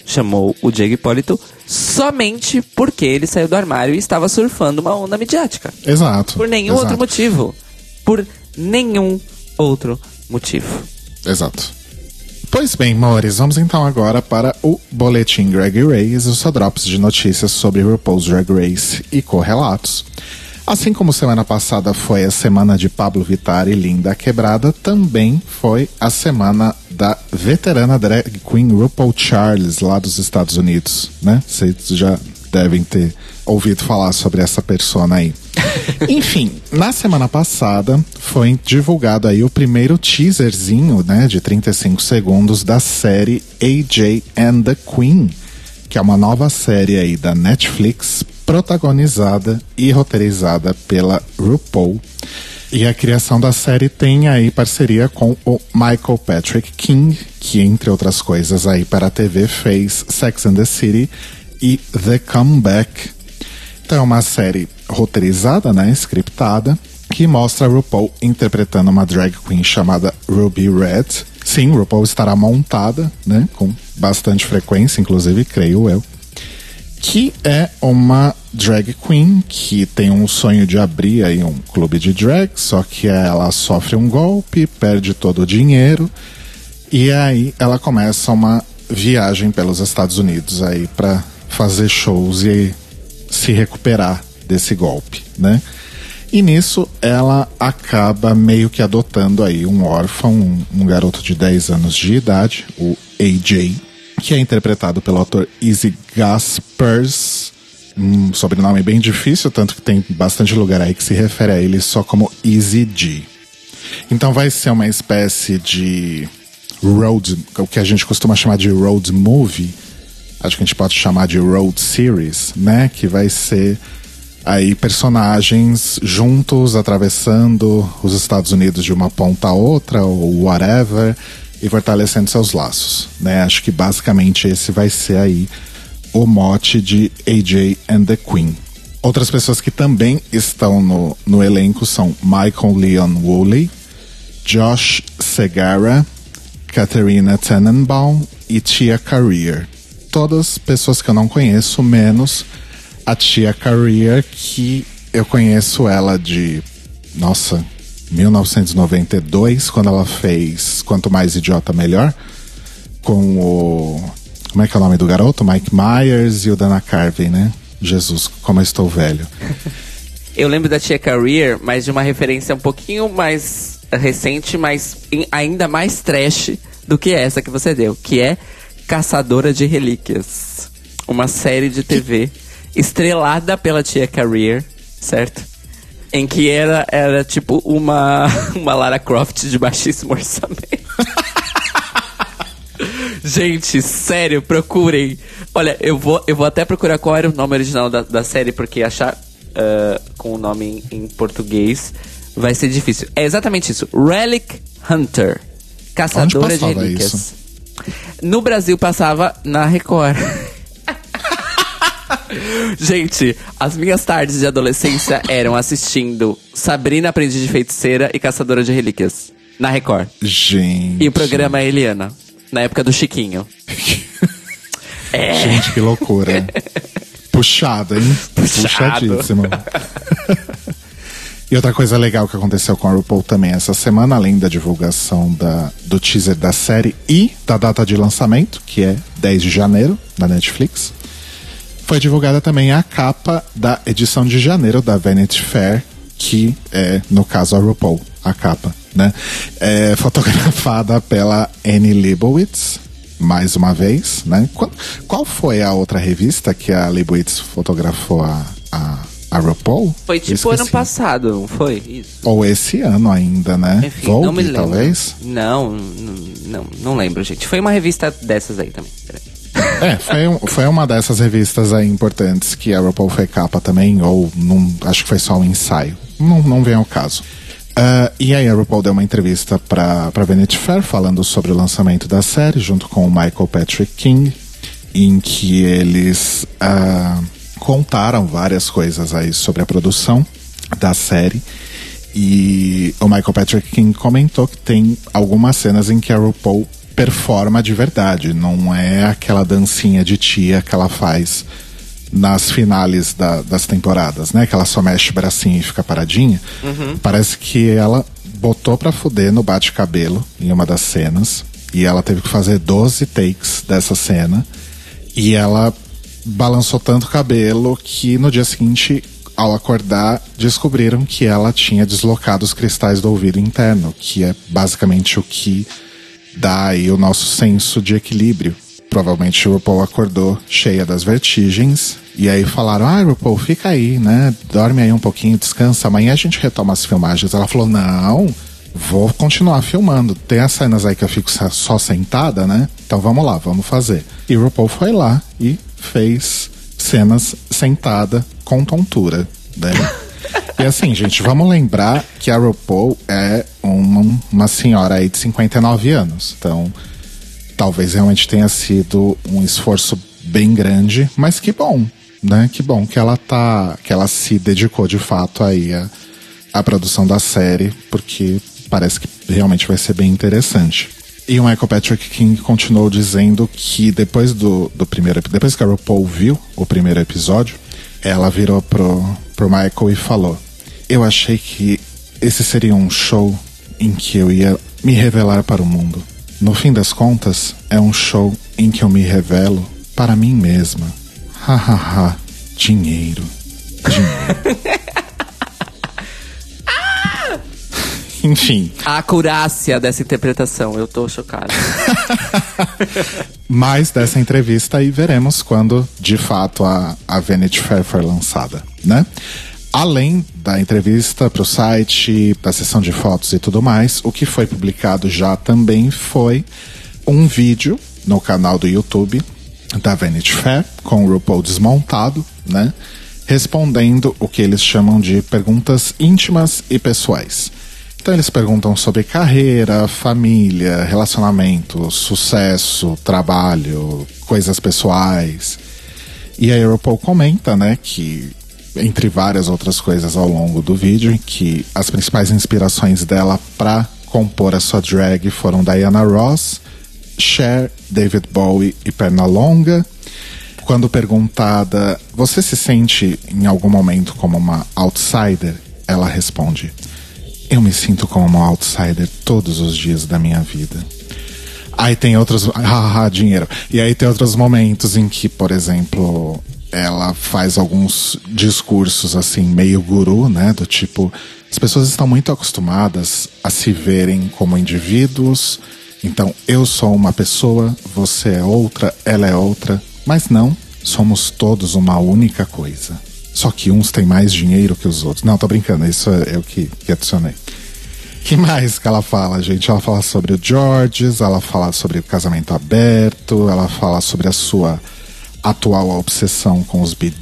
chamou o Diego Hipólito somente porque ele saiu do armário e estava surfando uma onda midiática. Exato. Por nenhum exato, outro motivo. Por nenhum outro motivo. Exato. Pois bem, Mores, vamos então agora para o Boletim Drag Race, os drops de notícias sobre RuPaul's Drag Race e correlatos. Assim como semana passada foi a semana de Pablo Vittar e Linda Quebrada, também foi a semana da veterana drag queen RuPaul Charles, lá dos Estados Unidos, né? Vocês já devem ter ouvido falar sobre essa persona aí. <laughs> Enfim, na semana passada foi divulgado aí o primeiro teaserzinho, né, de 35 segundos da série AJ and the Queen, que é uma nova série aí da Netflix, protagonizada e roteirizada pela RuPaul. E a criação da série tem aí parceria com o Michael Patrick King, que entre outras coisas aí para a TV fez Sex and the City e The Comeback. Então é uma série roteirizada, né, scriptada, que mostra a RuPaul interpretando uma drag queen chamada Ruby Red. Sim, RuPaul estará montada, né, com bastante frequência, inclusive, creio eu. Que é uma drag queen que tem um sonho de abrir aí um clube de drag, só que ela sofre um golpe, perde todo o dinheiro e aí ela começa uma viagem pelos Estados Unidos aí para fazer shows e se recuperar desse golpe, né? E nisso ela acaba meio que adotando aí um órfão, um, um garoto de 10 anos de idade, o AJ, que é interpretado pelo ator Easy Gaspers. Um sobrenome bem difícil, tanto que tem bastante lugar aí que se refere a ele só como Easy G. Então vai ser uma espécie de road, o que a gente costuma chamar de road movie, acho que a gente pode chamar de road series, né? Que vai ser aí personagens juntos atravessando os Estados Unidos de uma ponta a outra ou whatever e fortalecendo seus laços, né? Acho que basicamente esse vai ser aí o mote de AJ and the Queen. Outras pessoas que também estão no, no elenco são Michael Leon Woolley, Josh Segara, Katharina Tenenbaum e Tia Career. Todas pessoas que eu não conheço, menos a Tia Career, que eu conheço ela de, nossa, 1992, quando ela fez Quanto Mais Idiota Melhor, com o. Como é que é o nome do garoto? Mike Myers e o Dana Carvey, né? Jesus, como eu estou velho. <laughs> Eu lembro da Tia Career, mas de uma referência um pouquinho mais recente, mas ainda mais trash do que essa que você deu, que é Caçadora de Relíquias. Uma série de TV estrelada pela Tia Career, certo? Em que era, era tipo uma, <laughs> uma Lara Croft de baixíssimo orçamento. <laughs> Gente, sério, procurem. Olha, eu vou, eu vou até procurar qual era o nome original da, da série, porque achar uh, com o nome em, em português vai ser difícil. É exatamente isso. Relic Hunter. Caçadora de relíquias. Isso? No Brasil passava na Record. <laughs> Gente, as minhas tardes de adolescência eram assistindo Sabrina Aprendiz de Feiticeira e Caçadora de Relíquias. Na Record. Gente. E o programa Eliana. Na época do Chiquinho. <laughs> é. Gente, que loucura. <laughs> Puxado, hein? Puxado. Puxadíssimo. E outra coisa legal que aconteceu com a RuPaul também essa semana, além da divulgação da, do teaser da série e da data de lançamento, que é 10 de janeiro, na Netflix, foi divulgada também a capa da edição de janeiro da Vanity Fair, que é, no caso, a RuPaul, a capa, né? É fotografada pela Annie Leibovitz, mais uma vez, né? Qual, qual foi a outra revista que a Leibovitz fotografou a, a a RuPaul? Foi tipo ano passado, não foi? Isso. Ou esse ano ainda, né? Enfim, Vogue, não me lembro. talvez? Não, não, não, não lembro, gente. Foi uma revista dessas aí também. É, foi, foi uma dessas revistas aí importantes que a RuPaul foi capa também, ou num, acho que foi só um ensaio. Não, não vem ao caso. Uh, e aí a RuPaul deu uma entrevista para Vanity Fair falando sobre o lançamento da série, junto com o Michael Patrick King, em que eles uh, contaram várias coisas aí sobre a produção da série. E o Michael Patrick King comentou que tem algumas cenas em que a RuPaul performa de verdade, não é aquela dancinha de tia que ela faz nas finales da, das temporadas, né? Que ela só mexe o bracinho e fica paradinha. Uhum. Parece que ela botou pra fuder no bate-cabelo em uma das cenas. E ela teve que fazer 12 takes dessa cena. E ela balançou tanto o cabelo que no dia seguinte, ao acordar, descobriram que ela tinha deslocado os cristais do ouvido interno, que é basicamente o que dá aí o nosso senso de equilíbrio. Provavelmente o RuPaul acordou cheia das vertigens. E aí falaram: Ah, RuPaul, fica aí, né? Dorme aí um pouquinho, descansa. Amanhã a gente retoma as filmagens. Ela falou: Não, vou continuar filmando. Tem as cenas aí que eu fico só sentada, né? Então vamos lá, vamos fazer. E RuPaul foi lá e fez cenas sentada com tontura, né? <laughs> e assim, gente, vamos lembrar que a RuPaul é uma, uma senhora aí de 59 anos. Então, talvez realmente tenha sido um esforço bem grande, mas que bom, né? Que bom que ela tá, que ela se dedicou de fato aí a, a produção da série, porque parece que realmente vai ser bem interessante. E o Michael Patrick King continuou dizendo que depois do, do primeiro depois que a RuPaul viu o primeiro episódio, ela virou pro, pro Michael e falou: Eu achei que esse seria um show em que eu ia me revelar para o mundo. No fim das contas, é um show em que eu me revelo para mim mesma. Hahaha, dinheiro. Dinheiro. <laughs> Enfim. A acurácia dessa interpretação, eu tô chocado. <laughs> Mais dessa entrevista aí veremos quando, de fato, a, a Vanity Fair for lançada, né? Além da entrevista para o site, da sessão de fotos e tudo mais, o que foi publicado já também foi um vídeo no canal do YouTube da Vanity Fair, com o RuPaul desmontado, né? Respondendo o que eles chamam de perguntas íntimas e pessoais. Então eles perguntam sobre carreira, família, relacionamento, sucesso, trabalho, coisas pessoais. E a RuPaul comenta, né, que entre várias outras coisas ao longo do vídeo, que as principais inspirações dela para compor a sua drag foram Diana Ross, Cher, David Bowie e Pernalonga. Quando perguntada, você se sente em algum momento como uma outsider? Ela responde: Eu me sinto como uma outsider todos os dias da minha vida. Aí tem outros. <laughs> Haha, dinheiro. E aí tem outros momentos em que, por exemplo, ela faz alguns discursos assim, meio guru, né? Do tipo. As pessoas estão muito acostumadas a se verem como indivíduos então, eu sou uma pessoa, você é outra, ela é outra, mas não, somos todos uma única coisa. Só que uns têm mais dinheiro que os outros. Não, tô brincando, isso é, eu que, que adicionei. Que mais que ela fala, gente? Ela fala sobre o Georges, ela fala sobre o casamento aberto, ela fala sobre a sua atual obsessão com os Bee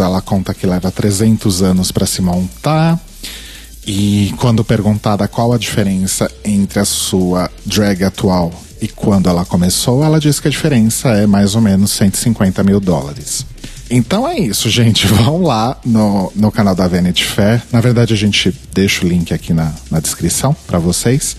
ela conta que leva 300 anos para se montar e quando perguntada qual a diferença entre a sua drag atual e quando ela começou, ela disse que a diferença é mais ou menos 150 mil dólares. Então é isso, gente. <laughs> Vão lá no, no canal da Vanity Fair. Na verdade, a gente deixa o link aqui na, na descrição para vocês.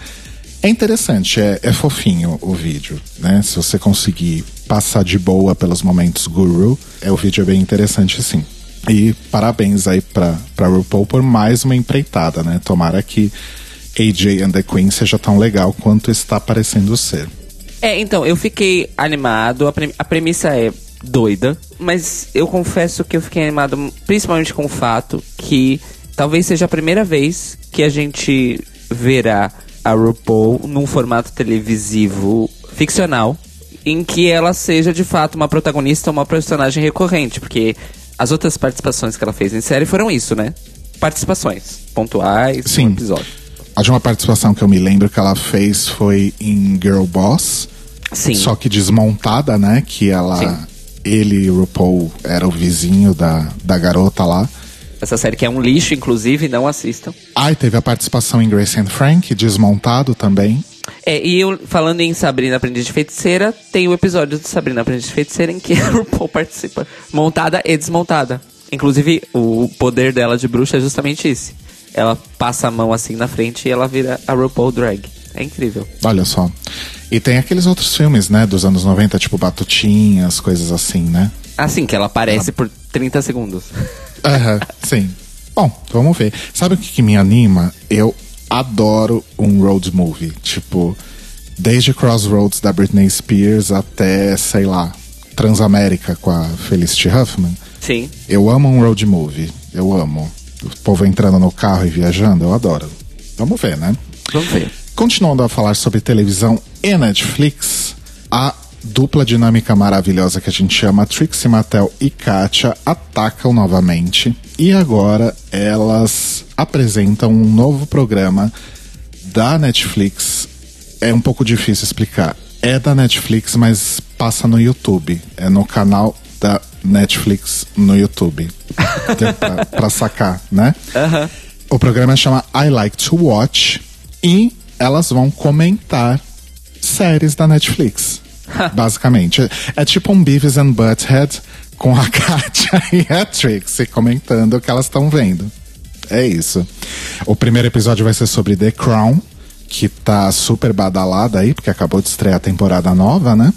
É interessante, é, é fofinho o vídeo, né? Se você conseguir passar de boa pelos momentos guru, é, o vídeo é bem interessante sim. E parabéns aí pra, pra RuPaul por mais uma empreitada, né? Tomara que AJ and the Queen seja tão legal quanto está parecendo ser. É, então, eu fiquei animado. A, pre a premissa é doida, mas eu confesso que eu fiquei animado principalmente com o fato que talvez seja a primeira vez que a gente verá a RuPaul num formato televisivo ficcional em que ela seja de fato uma protagonista, uma personagem recorrente, porque as outras participações que ela fez em série foram isso, né? Participações pontuais Sim. no episódio. A de uma participação que eu me lembro que ela fez foi em Girl Boss. Sim. Só que desmontada, né? Que ela. Sim. Ele e o RuPaul era o vizinho da, da garota lá. Essa série que é um lixo, inclusive, não assistam. Ah, e teve a participação em Grace and Frank, desmontado também. É, e eu, falando em Sabrina Aprendiz de Feiticeira, tem o episódio de Sabrina Aprendiz de Feiticeira em que a <laughs> RuPaul participa, montada e desmontada. Inclusive, o poder dela de bruxa é justamente esse. Ela passa a mão assim na frente e ela vira a RuPaul Drag. É incrível. Olha só. E tem aqueles outros filmes, né, dos anos 90, tipo Batutinhas, coisas assim, né? Assim, que ela aparece por 30 segundos. Aham, sim. Bom, vamos ver. Sabe o que, que me anima? Eu adoro um road movie. Tipo, desde Crossroads da Britney Spears até, sei lá, Transamérica com a Felicity Huffman. Sim. Eu amo um road movie. Eu amo. O povo entrando no carro e viajando, eu adoro. Vamos ver, né? Vamos ver. Continuando a falar sobre televisão e Netflix, a dupla dinâmica maravilhosa que a gente chama Trixie Mattel e Katia atacam novamente e agora elas apresentam um novo programa da Netflix. É um pouco difícil explicar. É da Netflix, mas passa no YouTube. É no canal da Netflix no YouTube. pra, pra sacar, né? Aham. O programa chama I Like to Watch e elas vão comentar séries da Netflix. <laughs> basicamente. É, é tipo um Beavis and Butthead com a <laughs> Katia e a Trixie comentando o que elas estão vendo. É isso. O primeiro episódio vai ser sobre The Crown, que tá super badalada aí, porque acabou de estrear a temporada nova, né?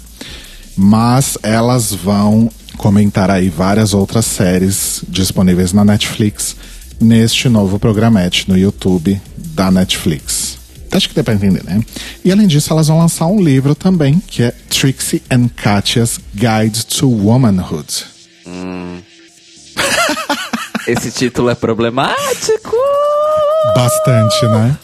Mas elas vão comentar aí várias outras séries disponíveis na Netflix neste novo programete no YouTube da Netflix. Acho que dá pra entender, né? E além disso, elas vão lançar um livro também, que é Trixie and Katya's Guide to Womanhood. <laughs> Esse título é problemático. Bastante, né?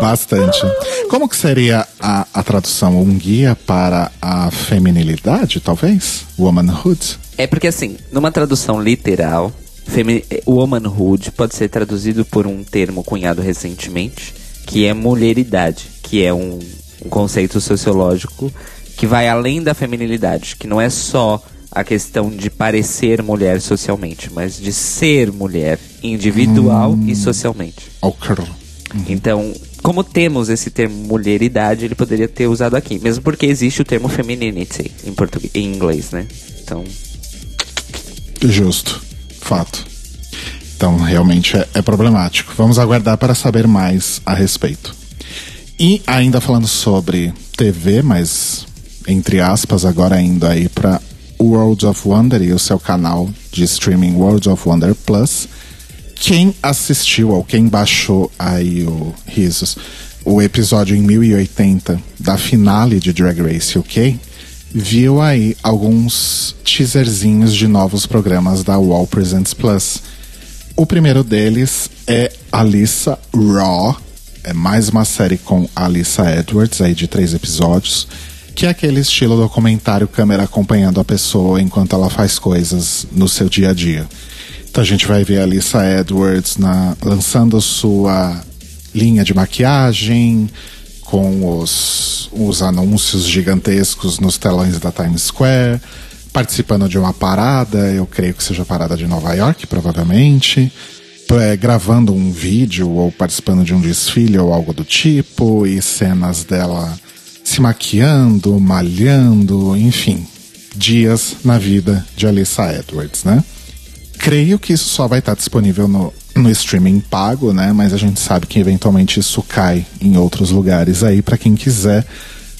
Bastante. Como que seria a, a tradução? Um guia para a feminilidade, talvez? Womanhood? É porque assim, numa tradução literal, femi- womanhood pode ser traduzido por um termo cunhado recentemente, que é mulheridade, que é um, um conceito sociológico que vai além da feminilidade, que não é só a questão de parecer mulher socialmente, mas de ser mulher individual hum. e socialmente. Okay. Uhum. Então, como temos esse termo mulheridade, ele poderia ter usado aqui, mesmo porque existe o termo femininity em português, em inglês, né? Então, justo, fato. Então, realmente é, é problemático. Vamos aguardar para saber mais a respeito. E ainda falando sobre TV, mas entre aspas, agora indo aí para World of Wonder e o seu canal de streaming World of Wonder Plus. Quem assistiu ou quem baixou aí o Risos, o episódio em 1080 da finale de Drag Race UK, viu aí alguns teaserzinhos de novos programas da Wall Presents Plus. O primeiro deles é Alissa Raw, é mais uma série com Alissa Edwards aí de três episódios que é aquele estilo documentário câmera acompanhando a pessoa enquanto ela faz coisas no seu dia a dia. Então a gente vai ver a Lisa Edwards na, lançando sua linha de maquiagem, com os, os anúncios gigantescos nos telões da Times Square, participando de uma parada, eu creio que seja a parada de Nova York, provavelmente, é, gravando um vídeo ou participando de um desfile ou algo do tipo, e cenas dela se maquiando, malhando, enfim, dias na vida de Alyssa Edwards, né? Creio que isso só vai estar disponível no, no streaming pago, né? Mas a gente sabe que eventualmente isso cai em outros lugares aí para quem quiser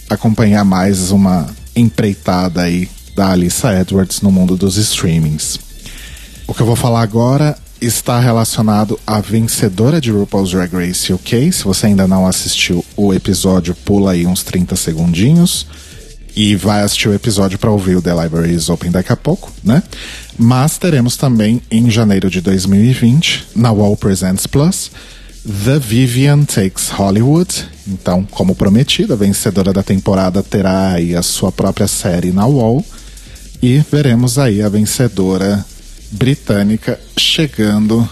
acompanhar mais uma empreitada aí da Alyssa Edwards no mundo dos streamings. O que eu vou falar agora está relacionado à vencedora de RuPaul's Drag Race UK. Se você ainda não assistiu o episódio, pula aí uns 30 segundinhos e vai assistir o episódio para ouvir o The Library is Open daqui a pouco, né? Mas teremos também em janeiro de 2020, na Wall Presents Plus, The Vivian Takes Hollywood. Então, como prometido, a vencedora da temporada terá aí a sua própria série na Wall. E veremos aí a vencedora britânica chegando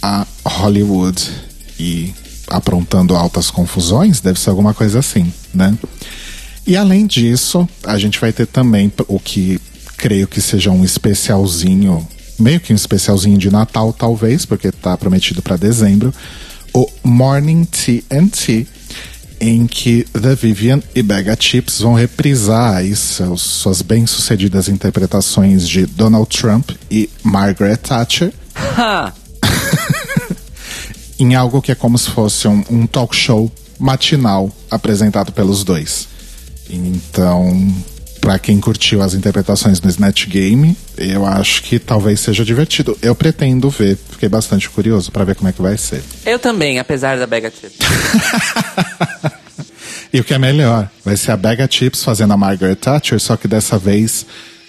a Hollywood e aprontando altas confusões, deve ser alguma coisa assim, né? E além disso, a gente vai ter também o que creio que seja um especialzinho, meio que um especialzinho de Natal, talvez, porque está prometido para dezembro, o Morning TNT, em que The Vivian e Bega Chips vão reprisar aí seus, suas bem-sucedidas interpretações de Donald Trump e Margaret Thatcher. <laughs> em algo que é como se fosse um, um talk show matinal apresentado pelos dois. Então, para quem curtiu as interpretações no Snatch Game, eu acho que talvez seja divertido. Eu pretendo ver, fiquei bastante curioso para ver como é que vai ser. Eu também, apesar da Bega Chips. <laughs> e o que é melhor, vai ser a Bega Chips fazendo a Margaret Thatcher, só que dessa vez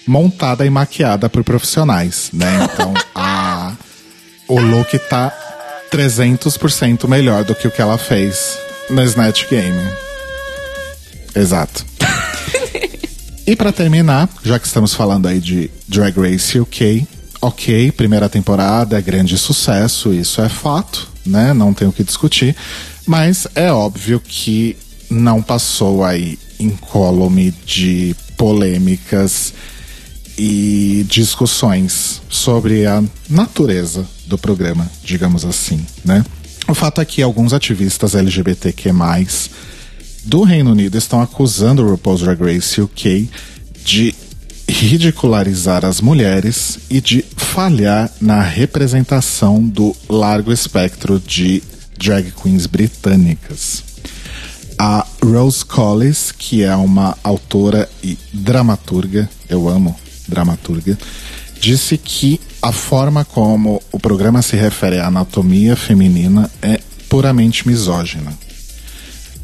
montada e maquiada por profissionais, né? Então, <laughs> a o look tá 300% melhor do que o que ela fez no Snatch Game. Exato. <laughs> E para terminar, já que estamos falando aí de Drag Race UK, ok, primeira temporada é grande sucesso, isso é fato, né? Não tenho o que discutir. Mas é óbvio que não passou aí incólume de polêmicas e discussões sobre a natureza do programa, digamos assim, né? O fato é que alguns ativistas LGBTQ+, do Reino Unido estão acusando o RuPaul's Drag Race UK de ridicularizar as mulheres e de falhar na representação do largo espectro de drag queens britânicas. A Rose Collis, que é uma autora e dramaturga, eu amo dramaturga, disse que a forma como o programa se refere à anatomia feminina é puramente misógina.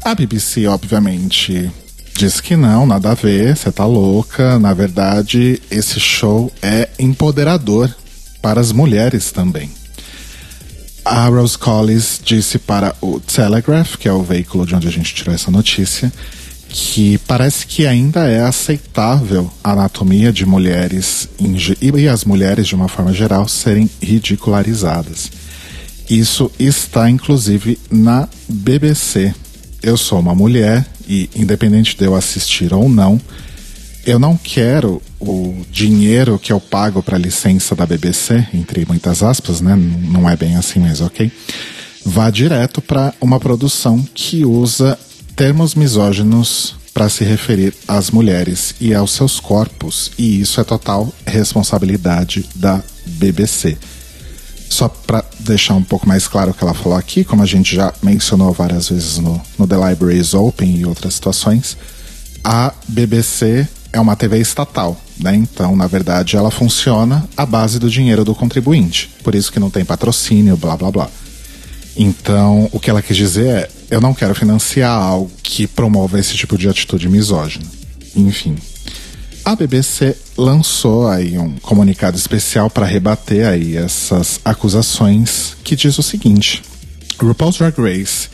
A BBC, obviamente, diz que não, nada a ver, você tá louca. Na verdade, esse show é empoderador para as mulheres também. A Rose Collins disse para o Telegraph, que é o veículo de onde a gente tirou essa notícia, que parece que ainda é aceitável a anatomia de mulheres e as mulheres de uma forma geral serem ridicularizadas. Isso está inclusive na BBC, eu sou uma mulher e, independente de eu assistir ou não, eu não quero o dinheiro que eu pago para licença da BBC, entre muitas aspas, né? Não é bem assim, mas ok. Vá direto para uma produção que usa termos misóginos para se referir às mulheres e aos seus corpos, e isso é total responsabilidade da BBC. Só para deixar um pouco mais claro o que ela falou aqui, como a gente já mencionou várias vezes no, no The Libraries Open e outras situações, a BBC é uma TV estatal, né? Então, na verdade, ela funciona à base do dinheiro do contribuinte. Por isso que não tem patrocínio, blá blá blá. Então, o que ela quis dizer é: eu não quero financiar algo que promova esse tipo de atitude misógina. Enfim. A BBC lançou aí um comunicado especial para rebater aí essas acusações que diz o seguinte: RuPaul's Drag Race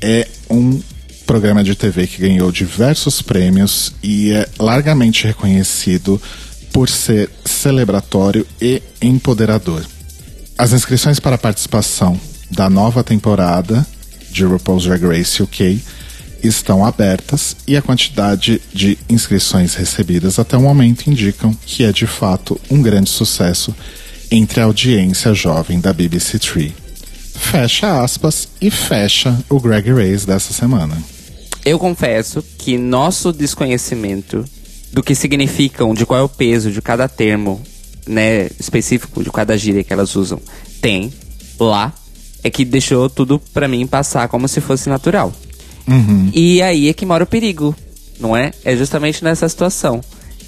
é um programa de TV que ganhou diversos prêmios e é largamente reconhecido por ser celebratório e empoderador. As inscrições para a participação da nova temporada de RuPaul's Drag Race UK estão abertas e a quantidade de inscrições recebidas até o momento indicam que é de fato um grande sucesso entre a audiência jovem da BBC Three. Fecha aspas e fecha o Greg Race dessa semana. Eu confesso que nosso desconhecimento do que significam, de qual é o peso de cada termo, né, específico de cada gíria que elas usam, tem lá, é que deixou tudo para mim passar como se fosse natural. Uhum. E aí é que mora o perigo, não é? É justamente nessa situação.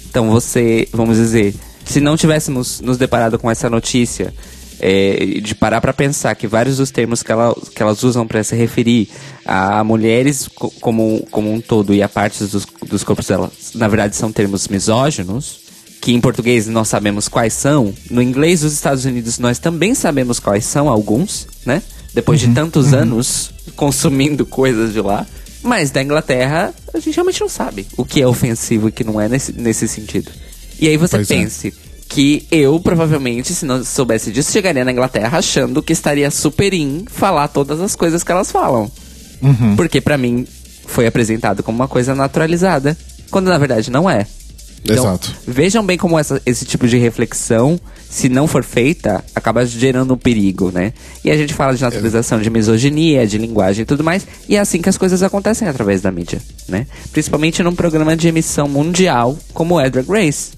Então você, vamos dizer, se não tivéssemos nos deparado com essa notícia é, de parar para pensar que vários dos termos que, ela, que elas usam para se referir a mulheres como, como um todo e a partes dos, dos corpos delas, na verdade, são termos misóginos, que em português nós sabemos quais são, no inglês dos Estados Unidos nós também sabemos quais são alguns, né? Depois Uhum, de tantos anos consumindo coisas de lá. Mas da Inglaterra, a gente realmente não sabe o que é ofensivo e o que não é nesse, nesse sentido. E aí você Pois é. pense que eu, provavelmente, se não soubesse disso, chegaria na Inglaterra achando que estaria super in falar todas as coisas que elas falam. Uhum. Porque pra mim foi apresentado como uma coisa naturalizada, quando na verdade não é. Então, Exato. Vejam bem como essa- esse tipo de reflexão, se não for feita, acaba gerando um perigo, né? E a gente fala de naturalização de misoginia, de linguagem e tudo mais, e é assim que as coisas acontecem através da mídia, né? Principalmente num programa de emissão mundial como é Drag Race.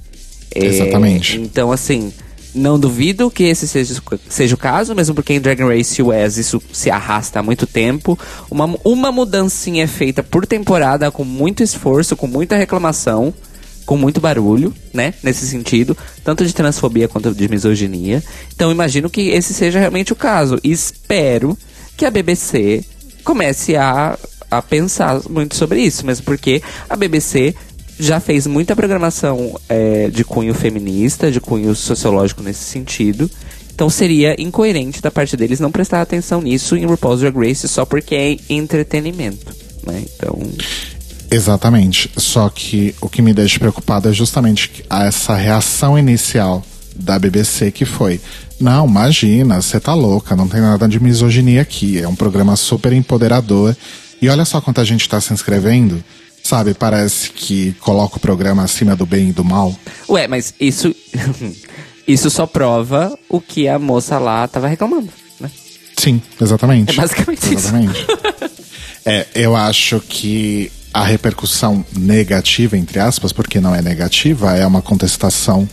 É, Exatamente. então, assim, não duvido que esse seja, seja o caso, mesmo porque em Drag Race US isso se arrasta há muito tempo. Uma, uma mudancinha é feita por temporada com muito esforço, com muita reclamação, com muito barulho, né? Nesse sentido, tanto de transfobia quanto de misoginia. Então, imagino que esse seja realmente o caso. E espero que a BBC comece a, a pensar muito sobre isso, mesmo porque a BBC já fez muita programação é, de cunho feminista, de cunho sociológico nesse sentido. Então seria incoerente da parte deles não prestar atenção nisso em RuPaul's Drag Race só porque é entretenimento, né? Então, Exatamente. Só que o que me deixa preocupado é justamente essa reação inicial da BBC que foi: não, imagina, você tá louca, não tem nada de misoginia aqui. É um programa super empoderador. E olha só quanta gente tá se inscrevendo. Sabe, parece que coloca o programa acima do bem e do mal. ué, mas isso <laughs> isso só prova o que a moça lá tava reclamando, né? Sim, exatamente. É basicamente isso. Exatamente. <laughs> é, eu acho que a repercussão negativa, entre aspas, porque não é negativa, é uma contestação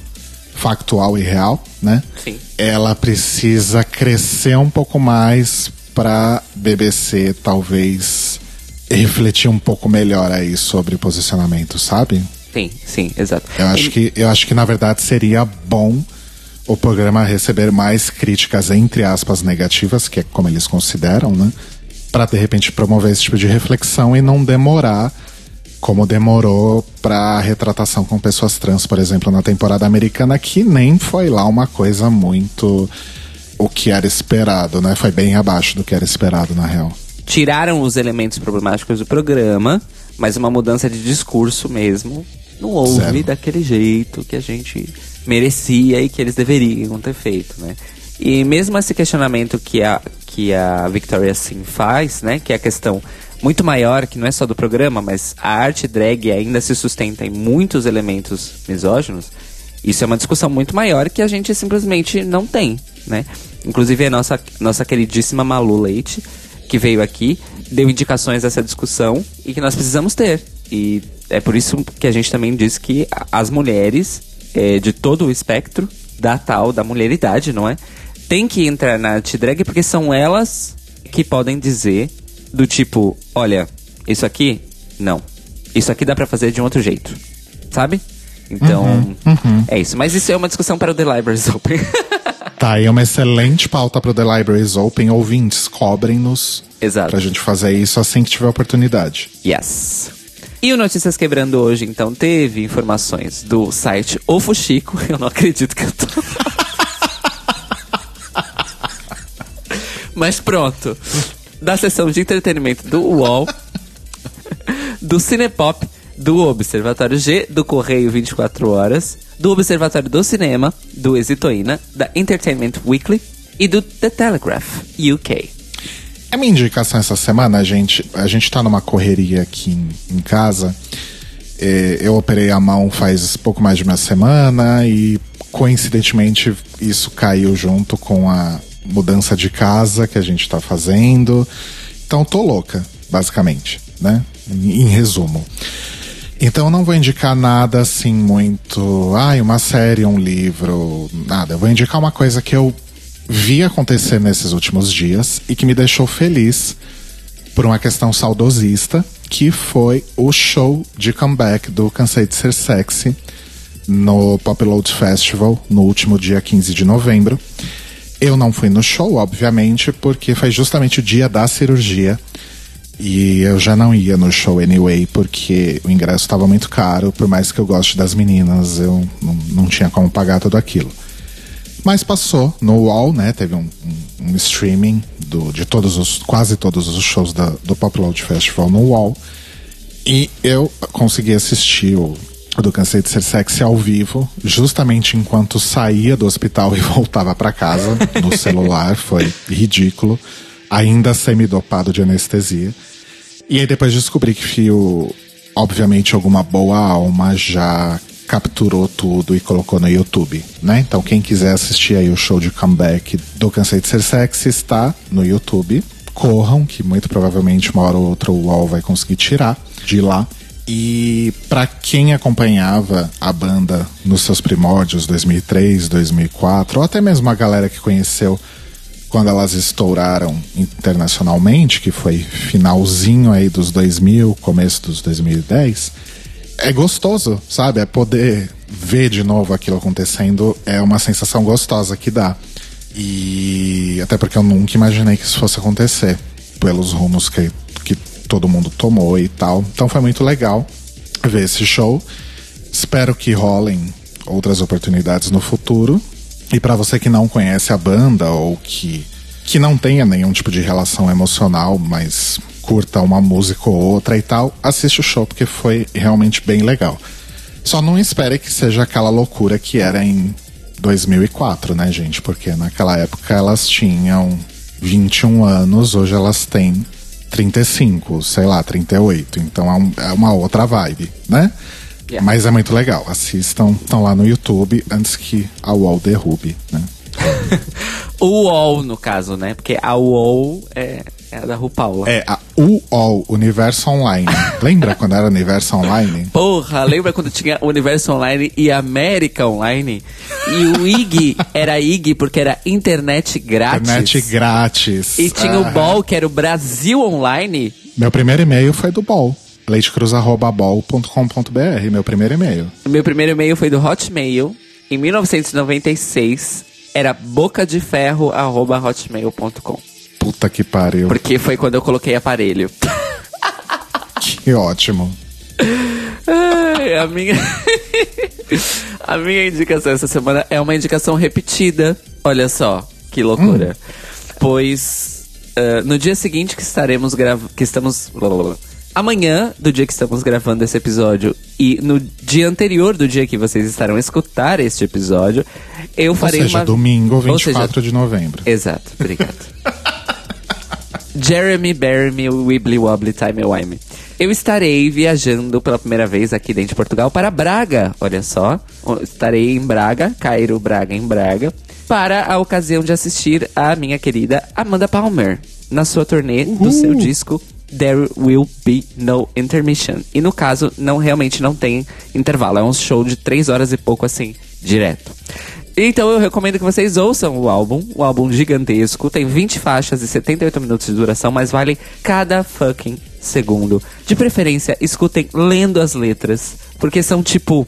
factual e real, né? Sim. Ela precisa crescer um pouco mais para BBC talvez refletir um pouco melhor aí sobre posicionamento, sabe? Sim, sim, exato. Eu acho que eu acho que na verdade seria bom o programa receber mais críticas entre aspas negativas, que é como eles consideram, né? Para de repente promover esse tipo de reflexão e não demorar como demorou para retratação com pessoas trans, por exemplo, na temporada americana, que nem foi lá uma coisa muito o que era esperado, né? Foi bem abaixo do que era esperado na real. tiraram os elementos problemáticos do programa, mas uma mudança de discurso mesmo não houve Zero. daquele jeito que a gente merecia e que eles deveriam ter feito, né? E mesmo esse questionamento que a, que a Victoria Sim faz, né? Que é a questão, muito maior, que não é só do programa, mas a arte drag ainda se sustenta em muitos elementos misóginos, isso é uma discussão muito maior que a gente simplesmente não tem, né? Inclusive a nossa, nossa queridíssima Malu Leite, que veio aqui, deu indicações dessa discussão e que nós precisamos ter. E é por isso que a gente também diz que as mulheres é, de todo o espectro da tal, da mulheridade, não é? Tem que entrar na arte drag porque são elas que podem dizer do tipo, olha, isso aqui, não. Isso aqui dá para fazer de um outro jeito. Sabe? Então, uhum, uhum. é isso. Mas isso é uma discussão para o The Libraries Open. <laughs> tá, e é uma excelente pauta para o The Libraries Open. Ouvintes, cobrem-nos. Exato. Pra gente fazer isso assim que tiver oportunidade. Yes. E o Notícias Quebrando hoje, então, teve informações do site O Fuxico. <laughs> Eu não acredito que eu tô. <laughs> Mas pronto. Da sessão de entretenimento do UOL, do Cinepop, do Observatório G, do Correio 24 Horas, do Observatório do Cinema, do Exitoína, da Entertainment Weekly e do The Telegraph UK. A minha indicação essa semana, a gente, a gente tá numa correria aqui em, em casa. É, eu operei a mão faz pouco mais de uma semana e coincidentemente isso caiu junto com a mudança de casa que a gente tá fazendo. Então tô louca, basicamente, né? Em, resumo. Então eu não vou indicar nada assim muito. Ai, uma série, um livro, nada. Eu vou indicar uma coisa que eu vi acontecer nesses últimos dias e que me deixou feliz por uma questão saudosista, que foi o show de comeback do Cansei de Ser Sexy no Pop Load Festival no último dia 15 de novembro. Eu não fui no show, obviamente, porque foi justamente o dia da cirurgia e eu já não ia no show anyway, porque o ingresso estava muito caro, por mais que eu goste das meninas, eu não, não tinha como pagar tudo aquilo. Mas passou no UOL, né? Teve um, um, um streaming do, de todos os, quase todos os shows da, do Pop Load Festival no UOL. E eu consegui assistir o do Cansei de Ser Sexy ao vivo, justamente enquanto saía do hospital <laughs> e voltava para casa no celular. Foi ridículo. Ainda semi-dopado de anestesia. E aí depois descobri que Fio, obviamente, alguma boa alma já capturou tudo e colocou no YouTube, né? Então quem quiser assistir aí o show de comeback do Cansei de Ser Sexy está no YouTube. Corram, que muito provavelmente uma hora ou outra o UOL vai conseguir tirar de lá. E para quem acompanhava a banda nos seus primórdios, 2003, 2004, ou até mesmo a galera que conheceu quando elas estouraram internacionalmente, que foi finalzinho aí dos 2000, começo dos 2010, é gostoso, sabe? É poder ver de novo aquilo acontecendo, é uma sensação gostosa que dá. E até porque eu nunca imaginei que isso fosse acontecer, pelos rumos que, que todo mundo tomou e tal. Então foi muito legal ver esse show. Espero que rolem outras oportunidades no futuro. E para você que não conhece a banda ou que, que não tenha nenhum tipo de relação emocional, mas curta uma música ou outra e tal, assiste o show porque foi realmente bem legal. Só não espere que seja aquela loucura que era em 2004, né, gente? Porque naquela época elas tinham 21 anos, hoje elas têm 35, sei lá, 38. Então é, um, é uma outra vibe, né? Yeah. Mas é muito legal. Assistam, estão lá no YouTube antes que a UOL derrube, né? <laughs> o UOL, no caso, né? Porque a UOL é, é a da RuPaul. É, a UOL, Universo Online. <laughs> lembra quando era Universo Online? Porra, lembra quando tinha Universo Online e América Online? E o IG era IG porque era internet grátis. Internet grátis. E tinha o BOL, que era o Brasil Online. Meu primeiro e-mail foi do BOL leitecruz.bol.com.br, meu primeiro e-mail. Meu primeiro e-mail foi do Hotmail, em 1996, era bocadeferro.hotmail.com. Puta que pariu. Porque foi quando eu coloquei aparelho. que ótimo. Ai, a minha... <laughs> a minha indicação essa semana é uma indicação repetida. Olha só, que loucura. Hum. Pois uh, no dia seguinte que estaremos gravando... Que estamos amanhã, do dia que estamos gravando esse episódio, e no dia anterior do dia que vocês estarão escutar este episódio, eu farei Ou seja, uma. domingo, 24 seja, de novembro. Exato, obrigado. <laughs> Jeremy Bury Me Wibbly Wobbly Time Wime. Eu estarei viajando pela primeira vez aqui dentro de Portugal para Braga, olha só. Estarei em Braga, Cairo, Braga, em Braga, para a ocasião de assistir a minha querida Amanda Palmer na sua turnê do seu disco There Will Be No Intermission. E no caso, não realmente não tem intervalo. É um show de três horas e pouco, assim, direto. Então eu recomendo que vocês ouçam o álbum, o álbum gigantesco, tem 20 faixas e 78 minutos de duração, mas vale cada fucking segundo. De preferência, escutem lendo as letras, porque são tipo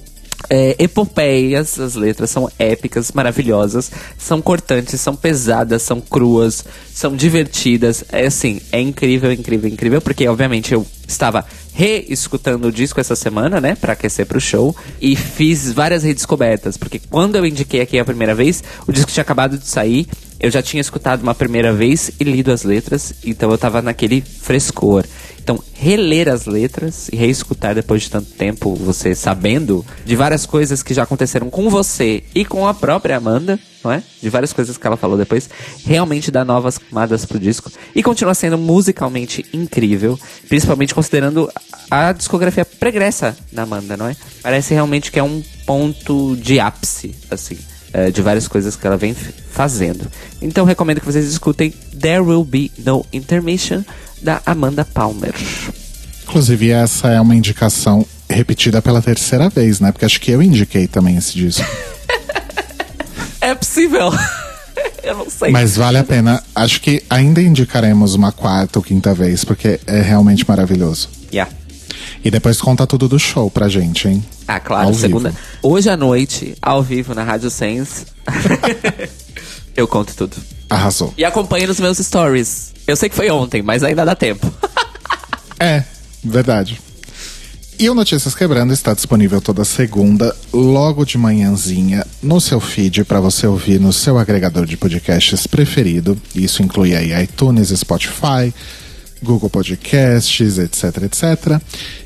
é, epopeias, as letras são épicas, maravilhosas, são cortantes, são pesadas, são cruas, são divertidas. É assim, é incrível, incrível, incrível, porque obviamente eu estava reescutando o disco essa semana, né, para aquecer pro show, e fiz várias redescobertas, porque quando eu indiquei aqui a primeira vez, o disco tinha acabado de sair, eu já tinha escutado uma primeira vez e lido as letras, então eu tava naquele frescor. Então, reler as letras e reescutar depois de tanto tempo, você sabendo de várias coisas que já aconteceram com você e com a própria Amanda, não é? De várias coisas que ela falou depois, realmente dá novas camadas pro disco e continua sendo musicalmente incrível, principalmente considerando a discografia pregressa da Amanda, não é? Parece realmente que é um ponto de ápice, assim é, de várias coisas que ela vem fazendo. Então recomendo que vocês escutem There Will Be No Intermission da Amanda Palmer. Inclusive, essa é uma indicação repetida pela terceira vez, né? Porque acho que eu indiquei também esse disco. <laughs> é possível. <laughs> eu não sei. Mas vale a pena. Acho que ainda indicaremos uma quarta ou quinta vez, porque é realmente maravilhoso. Yeah. E depois conta tudo do show pra gente, hein? Ah, claro, ao segunda. Vivo. Hoje à noite, ao vivo na Rádio Sense. <laughs> eu conto tudo. Arrasou. E acompanhe nos meus stories. Eu sei que foi ontem, mas ainda dá tempo. <laughs> é, verdade. E o Notícias Quebrando está disponível toda segunda, logo de manhãzinha, no seu feed para você ouvir no seu agregador de podcasts preferido. Isso inclui aí iTunes, Spotify, Google Podcasts, etc, etc.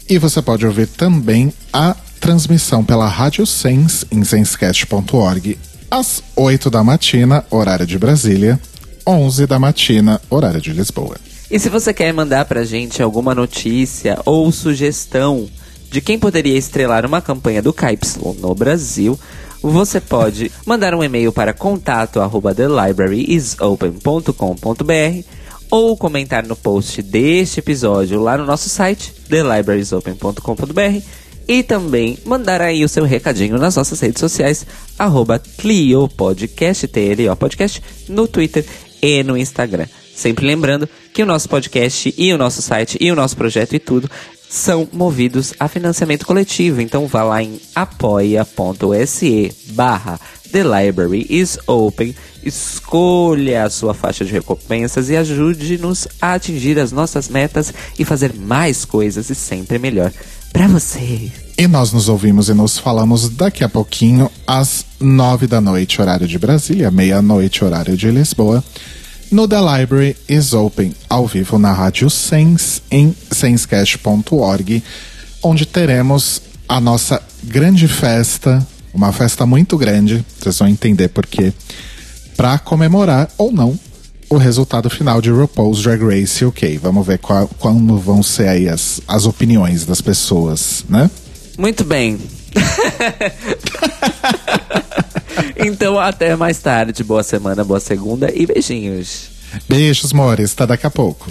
E você pode ouvir também a transmissão pela Rádio Sense em sensecast.org às 8 da matina, horário de Brasília, 11 da matina, horário de Lisboa. E se você quer mandar pra gente alguma notícia ou sugestão de quem poderia estrelar uma campanha do KY no Brasil, você pode mandar um e-mail para contato arroba thelibraryisopen.com.br ou comentar no post deste episódio lá no nosso site thelibrariesopen.com.br e também mandar aí o seu recadinho nas nossas redes sociais, arroba Clio Podcast, TLO Podcast, no Twitter e no Instagram. Sempre lembrando que o nosso podcast e o nosso site e o nosso projeto e tudo são movidos a financiamento coletivo. Então vá lá em apoia.se barra The Library is Open, escolha a sua faixa de recompensas e ajude-nos a atingir as nossas metas e fazer mais coisas e sempre melhor para você. E nós nos ouvimos e nos falamos daqui a pouquinho, às nove da noite, horário de Brasília, meia-noite, horário de Lisboa, no The Library is Open, ao vivo na Rádio Sense, em sensecast.org, onde teremos a nossa grande festa, uma festa muito grande, vocês vão entender por quê, para comemorar ou não o resultado final de RuPaul's Drag Race UK. Vamos ver qual, como vão ser aí as, as opiniões das pessoas, né? Muito bem. <laughs> então, até mais tarde. Boa semana, boa segunda e beijinhos. Beijos, Mores. Até daqui a pouco.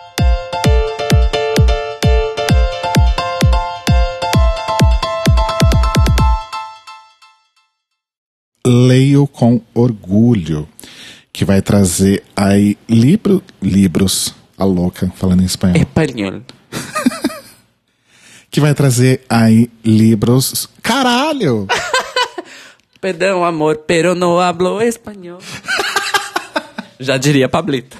Leio com orgulho, que vai trazer aí libro, livros, a louca, falando em espanhol, Espanhol. <laughs> que vai trazer aí livros, caralho! <laughs> Perdão, amor, pero no hablo espanhol. <laughs> Já diria Pablito.